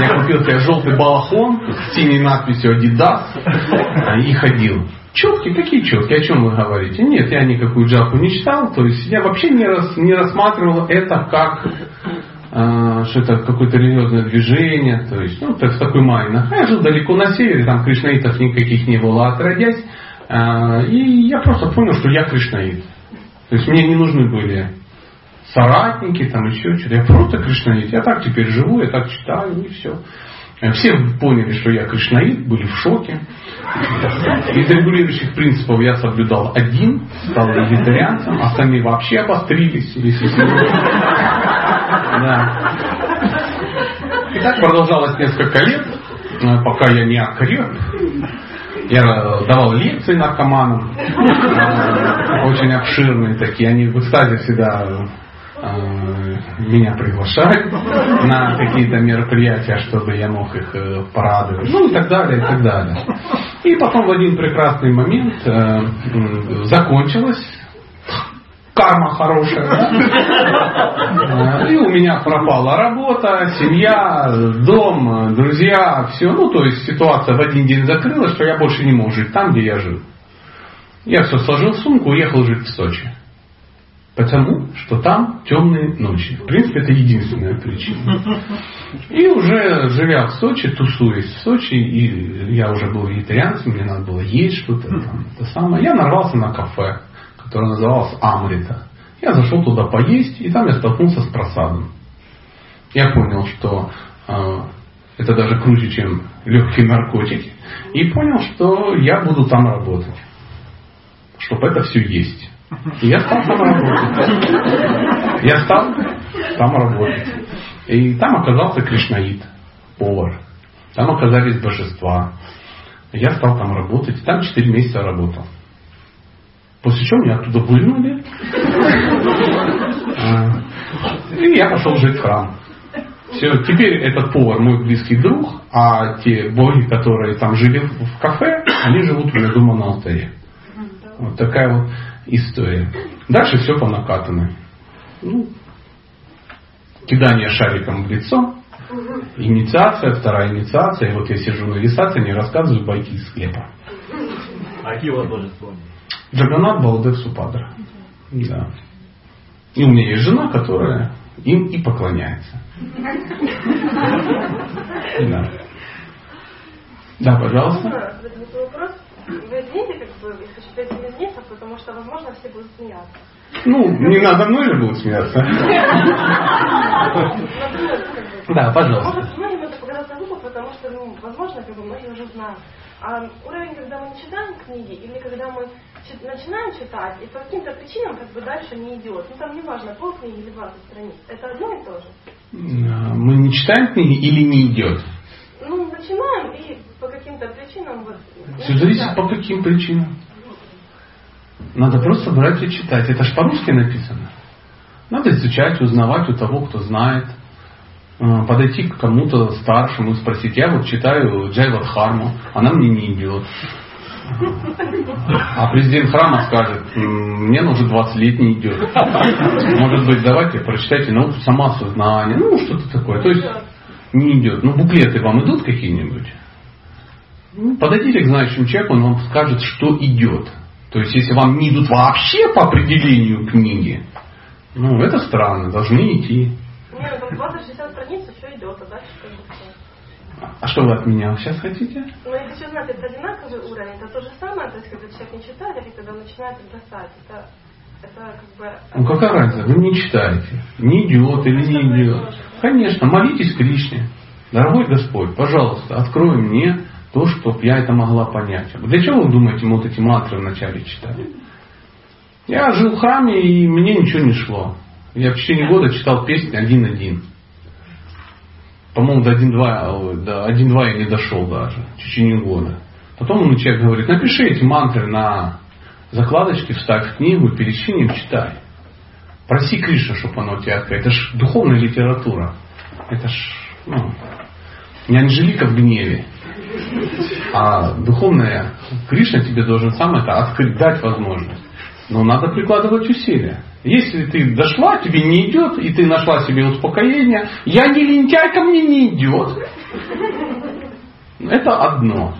Я купил себе желтый балахон с синей надписью Adidas и ходил. Четкие? Какие четкие? О чем вы говорите? Нет, я никакую джапу не читал. То есть я вообще не, рас, не рассматривал это как что это какое-то религиозное движение. То есть, ну, так, в такой майна. А я жил далеко на севере, там кришнаитов никаких не было отродясь. Э, и я просто понял, что я кришнаит. То есть мне не нужны были соратники, там еще что-то. Я просто кришнаит. Я так теперь живу, я так читаю и все. Все поняли, что я кришнаит, были в шоке. Из регулирующих принципов я соблюдал один, стал вегетарианцем, остальные вообще обострились. Да. И так продолжалось несколько лет, э, пока я не окреп. Я давал лекции наркоманам, э, очень обширные такие. Они в экстазе всегда э, меня приглашают на какие-то мероприятия, чтобы я мог их порадовать. Ну и так далее, и так далее. И потом в один прекрасный момент э, закончилось карма хорошая. И у меня пропала работа, семья, дом, друзья, все. Ну, то есть ситуация в один день закрылась, что я больше не мог жить там, где я жил. Я все сложил в сумку, уехал жить в Сочи. Потому что там темные ночи. В принципе, это единственная причина. И уже живя в Сочи, тусуясь в Сочи, и я уже был вегетарианцем, мне надо было есть что-то там, это самое. Я нарвался на кафе, которое называлось Амрита. Я зашел туда поесть, и там я столкнулся с просадом. Я понял, что э, это даже круче, чем легкие наркотики. И понял, что я буду там работать. Чтобы это все есть. И я стал там работать. Я стал там работать. И там оказался Кришнаид, повар. Там оказались божества. Я стал там работать. Там 4 месяца работал. После чего меня оттуда выгнали. А, и я пошел жить в храм. Все, теперь этот повар мой близкий друг, а те боги, которые там жили в кафе, они живут у меня дома на алтаре. Вот такая вот история. Дальше все по накатанной. Ну, кидание шариком в лицо, инициация, вторая инициация. И вот я сижу на инициации, не рассказываю байки из склепа. А какие у вас божества? Джаганат Балдев Супадра. Да. И у меня есть жена, которая им и поклоняется. Да. Да, пожалуйста. Вопрос. Вы извините, как бы, если что этим извиниться, потому что, возможно, все будут смеяться. Ну, не надо мной же будут смеяться. Да, пожалуйста. Может, многим это показаться глупо, потому что, ну, возможно, как бы многие уже знают. А уровень, когда мы не читаем книги, или когда мы начинаем читать, и по каким-то причинам как бы дальше не идет. Ну там неважно, полкниги или 20 страниц. Это одно и то же. Мы не читаем книги или не идет? Ну, начинаем каким-то причинам вот... Все зависит по каким причинам. Надо просто брать и читать. Это ж по-русски написано. Надо изучать, узнавать у того, кто знает. Э, подойти к кому-то старшему и спросить. Я вот читаю Джайват Харму, она мне не идет. А президент храма скажет, мне уже 20 лет не идет. Может быть, давайте прочитайте науку самосознания. Ну, что-то такое. То есть не идет. Ну, буклеты вам идут какие-нибудь? Подойдите к знающему человеку, он вам скажет, что идет. То есть, если вам не идут вообще по определению книги, ну, это странно, должны идти. Нет, там 20-60 страниц еще идет, а дальше как бы. А что вы от меня сейчас хотите? Ну, я хочу знать, это одинаковый уровень, это то же самое, то есть, когда человек не читает, или когда начинает бросать, это, это как бы... Ну, какая разница? Вы не читаете. Не идет или не идет. Конечно, молитесь Кришне. Дорогой Господь, пожалуйста, открой мне то, чтобы я это могла понять. Для чего вы думаете, мы вот эти мантры вначале читали? Я жил в храме, и мне ничего не шло. Я в течение года читал песни один-один. По-моему, до 1-2, до 1-2 я не дошел даже, в течение года. Потом мне человек говорит, напиши эти мантры на закладочке, вставь в книгу, перечини читай. Проси Кришна, чтобы оно тебя открыл. Это ж духовная литература. Это ж ну, не Анжелика в гневе. А духовная Кришна тебе должен сам это открыть, дать возможность. Но надо прикладывать усилия. Если ты дошла, тебе не идет, и ты нашла себе успокоение, я не лентяйка, мне не идет. Это одно.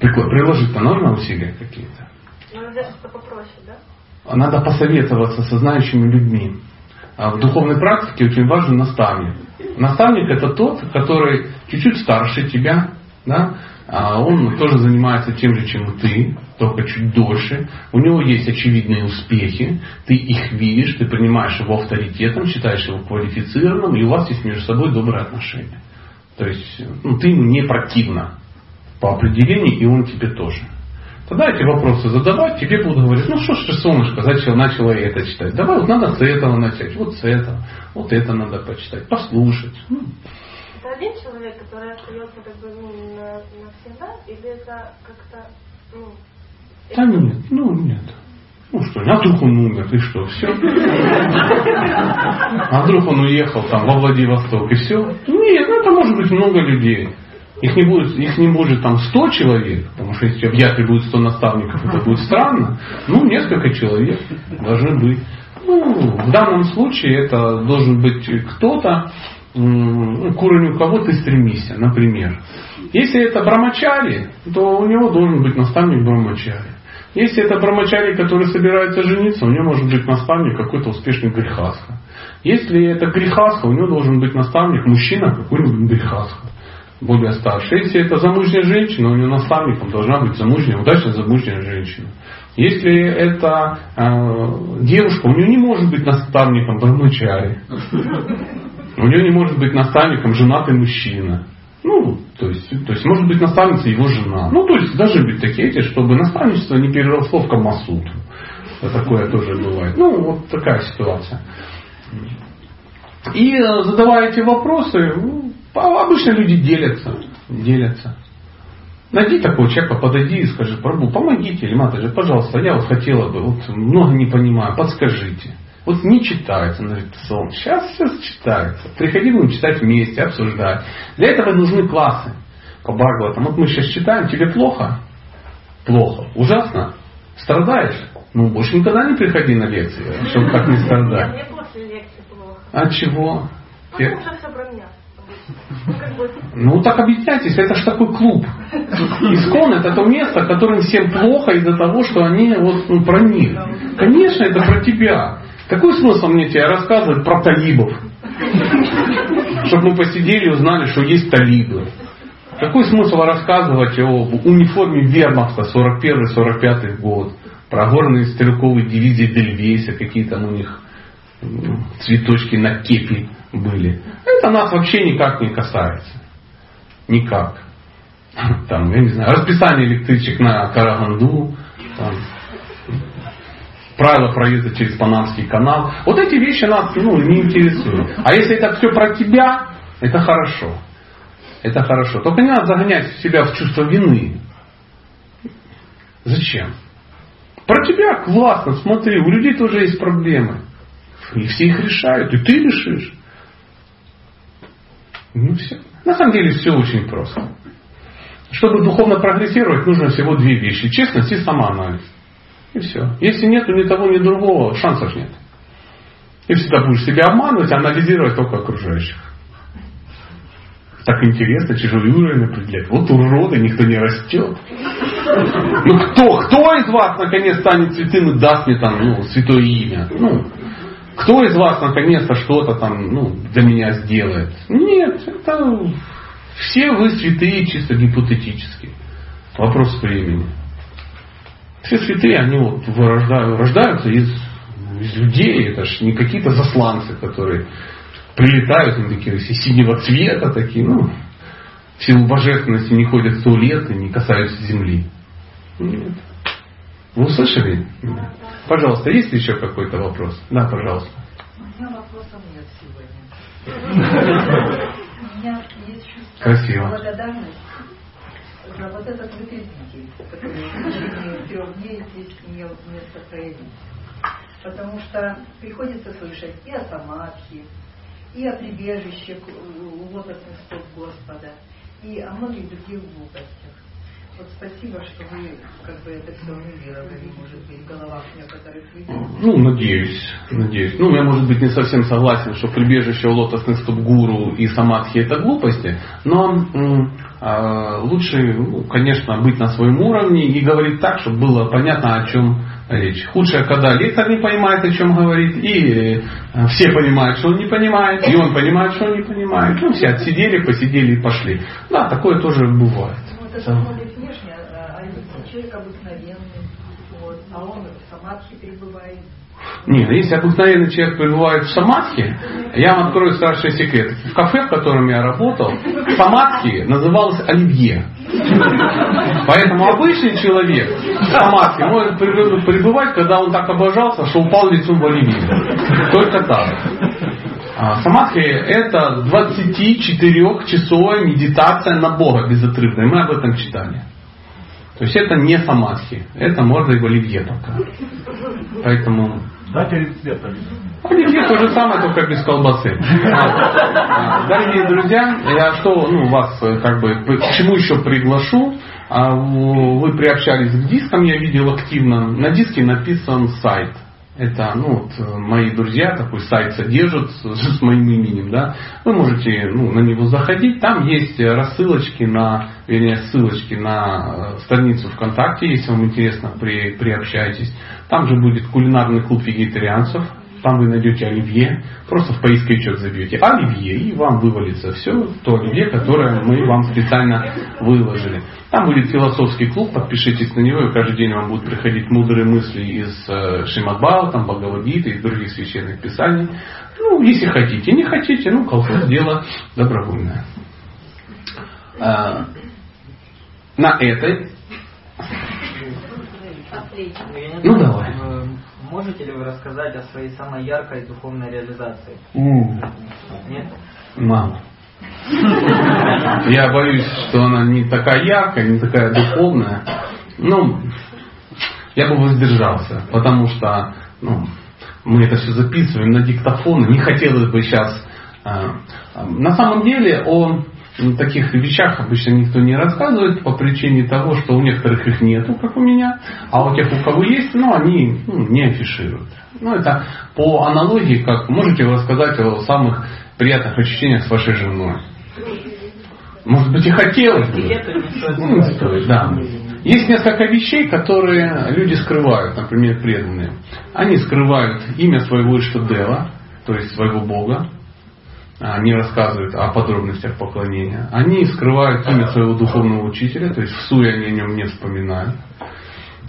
Приложить-то нужно усилия какие-то. Надо что попроще, да? Надо посоветоваться со знающими людьми. А в духовной практике очень важен наставник. Наставник это тот, который чуть-чуть старше тебя, да? А он тоже занимается тем же, чем ты, только чуть дольше. У него есть очевидные успехи, ты их видишь, ты принимаешь его авторитетом, считаешь его квалифицированным, и у вас есть между собой добрые отношения. То есть ну, ты ему не противно по определению, и он тебе тоже. Тогда эти вопросы задавать, тебе будут говорить, ну что ж ты, солнышко, зачем начала это читать? Давай, вот надо с этого начать, вот с этого, вот это надо почитать, послушать. Ну. Это один человек, который остается как бы ну, навсегда, или это как-то, ну... Да нет, ну нет. Ну что, а вдруг он умер, и что, все? А вдруг он уехал там во Владивосток, и все? Нет, ну это может быть много людей. Их не будет, их не будет там 100 человек, потому что если в Яхе будет 100 наставников, это будет странно. Ну, несколько человек должны быть. Ну, в данном случае это должен быть кто-то, к уровню кого ты стремишься, например. Если это брамачари, то у него должен быть наставник брамачари. Если это брамачари, который собирается жениться, у него может быть наставник какой-то успешный грехасха. Если это грехасха, у него должен быть наставник мужчина какой-нибудь грехасха более старше. Если это замужняя женщина, у нее наставником должна быть замужняя, удачно замужняя женщина. Если это э, девушка, у нее не может быть наставником брамачари. У нее не может быть наставником женатый мужчина. Ну, то есть, то есть может быть наставница его жена. Ну, то есть должны быть такие эти, чтобы наставничество не переросло в Камасутру. Такое тоже бывает. Ну, вот такая ситуация. И э, задавая эти вопросы, ну, обычно люди делятся. Делятся. Найди такого человека, подойди и скажи, Прабу, помогите, или Матаджи, пожалуйста, я вот хотела бы, вот много не понимаю, подскажите. Вот не читается на сон. Сейчас все читается. Приходи, будем читать вместе, обсуждать. Для этого нужны классы по Бхагаватам. Вот мы сейчас читаем, тебе плохо? Плохо. Ужасно? Страдаешь? Ну, больше никогда не приходи на лекции, чтобы как не страдать. Мне после лекции плохо. А чего? Потому что все про меня. Ну так объясняйтесь, это же такой клуб. Искон это то место, которым всем плохо из-за того, что они вот ну, про них. Конечно, это про тебя. Какой смысл мне тебе рассказывать про талибов? Чтобы мы посидели и узнали, что есть талибы. Какой смысл рассказывать о униформе Вермахта 41-45 год? Про горные стрелковые дивизии Дельвейса, какие там у них цветочки на кепи были. Это нас вообще никак не касается. Никак. Там, я не знаю, расписание электричек на Караганду, там, правила проезда через Панамский канал. Вот эти вещи нас ну, не интересуют. А если это все про тебя, это хорошо. Это хорошо. Только не надо загонять себя в чувство вины. Зачем? Про тебя классно, смотри, у людей тоже есть проблемы. И все их решают, и ты решишь. Ну все. На самом деле все очень просто. Чтобы духовно прогрессировать, нужно всего две вещи. Честность и самоанализ. И все. Если нет ни того, ни другого, шансов нет. И всегда будешь себя обманывать, анализировать только окружающих. Так интересно, чужой уровень определять. Вот уроды, никто не растет. Ну кто, кто из вас наконец станет святым и даст мне там ну, святое имя? Ну, кто из вас наконец-то что-то там ну, для меня сделает? Нет, это все вы святые чисто гипотетически. Вопрос времени. Все святые, они вот рождаются из, из людей. Это же не какие-то засланцы, которые прилетают, они такие все синего цвета, такие, ну, в силу божественности не ходят сто лет и не касаются земли. Нет. Вы услышали? Пожалуйста, есть еще какой-то вопрос? Да, пожалуйста. У меня вопросов нет сегодня. У меня есть чувство Красиво. благодарности за вот этот выпускники, который в течение трех дней здесь имел место проявить. Потому что приходится слышать и о самадхи, и о прибежище у лотосных стоп Господа, и о многих других глупостях. Вот спасибо, что вы как бы это все унивировали, может быть, в головах некоторых людей. Ну, надеюсь, надеюсь. Ну, я, может быть, не совсем согласен, что прибежище у лотосных гуру и самадхи это глупости, но э, лучше, ну, конечно, быть на своем уровне и говорить так, чтобы было понятно, о чем речь. Худшее, когда лектор не понимает, о чем говорит, и э, все понимают, что он не понимает, и он понимает, что он не понимает. Ну, все отсидели, посидели и пошли. Да, такое тоже бывает. Ну, это смотрит внешне, а а человек обыкновенный, вот, а он в самадхи перебывает. Нет, если обыкновенный человек пребывает в самадхи, я вам открою страшный секрет. В кафе, в котором я работал, самадхи называлось оливье. Поэтому обычный человек в самадхи может пребывать, когда он так обожался, что упал лицом в оливье. Только так. А Самадхи это 24-часовая медитация на Бога безотрывная. Мы об этом читали. То есть это не самадхи. Это можно и в оливье пока. Поэтому... Дайте рецепт. Оливье то же самое, только без колбасы. Дорогие друзья, я что ну, вас э, как бы к чему еще приглашу? А, Вы приобщались к дискам, я видел активно. На диске написан сайт. Это ну, вот, мои друзья такой сайт содержат с, с моим именем. Да? Вы можете ну, на него заходить. Там есть рассылочки на, вернее, ссылочки на э, страницу ВКонтакте, если вам интересно, при, приобщайтесь. Там же будет кулинарный клуб вегетарианцев. Там вы найдете оливье. Просто в поисковичок забьете оливье, и вам вывалится все то оливье, которое мы вам специально выложили. Там будет философский клуб, подпишитесь на него, и каждый день вам будут приходить мудрые мысли из э, Шимадбала, там, Бхагавадгиты, из других священных писаний. Ну, если хотите. Не хотите, ну, колхоз дело добровольное. А, на этой... Ну, давай. Можете ли вы рассказать о своей самой яркой духовной реализации? Нет? Мало. Я боюсь, что она не такая яркая, не такая духовная. Ну, я бы воздержался, потому что ну, мы это все записываем на диктофон. Не хотелось бы сейчас... э, На самом деле о таких вещах обычно никто не рассказывает по причине того, что у некоторых их нету, как у меня, а у тех, у кого есть, ну, они ну, не афишируют. Ну, это по аналогии, как можете рассказать о самых приятных ощущениях с вашей женой. Может быть и хотелось бы. Ну, не стоит, да. Есть несколько вещей, которые люди скрывают, например, преданные. Они скрывают имя своего Иштадева, то есть своего Бога, не рассказывают о подробностях поклонения. Они скрывают имя своего духовного учителя, то есть в суе они о нем не вспоминают.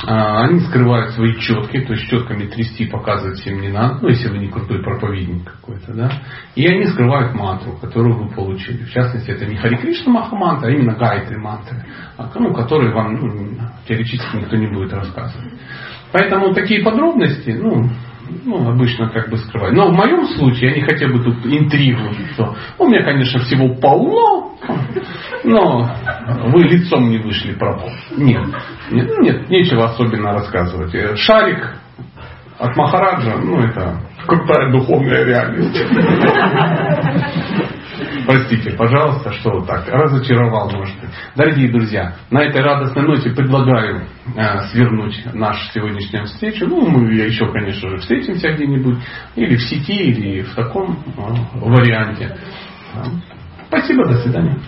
А, Они скрывают свои четки, то есть четками трясти показывать всем не надо, ну если вы не крутой проповедник какой-то, да. И они скрывают мантру, которую вы получили. В частности, это не Хари Кришна Маха мантра, а именно Гайтри мантры, а, ну, которые вам ну, теоретически никто не будет рассказывать. Поэтому такие подробности, ну, ну, обычно как бы скрывают. Но в моем случае я не хотел бы тут интригу, что у меня, конечно, всего полно, Но вы лицом не вышли пропал. Нет, нет, нет, нечего особенно рассказывать. Шарик от Махараджа, ну это крутая духовная реальность. Простите, пожалуйста, что вот так разочаровал, может быть. Дорогие друзья, на этой радостной ноте предлагаю э, свернуть нашу сегодняшнюю встречу. Ну, мы еще, конечно же, встретимся где-нибудь, или в сети, или в таком э, варианте. Спасибо, до свидания.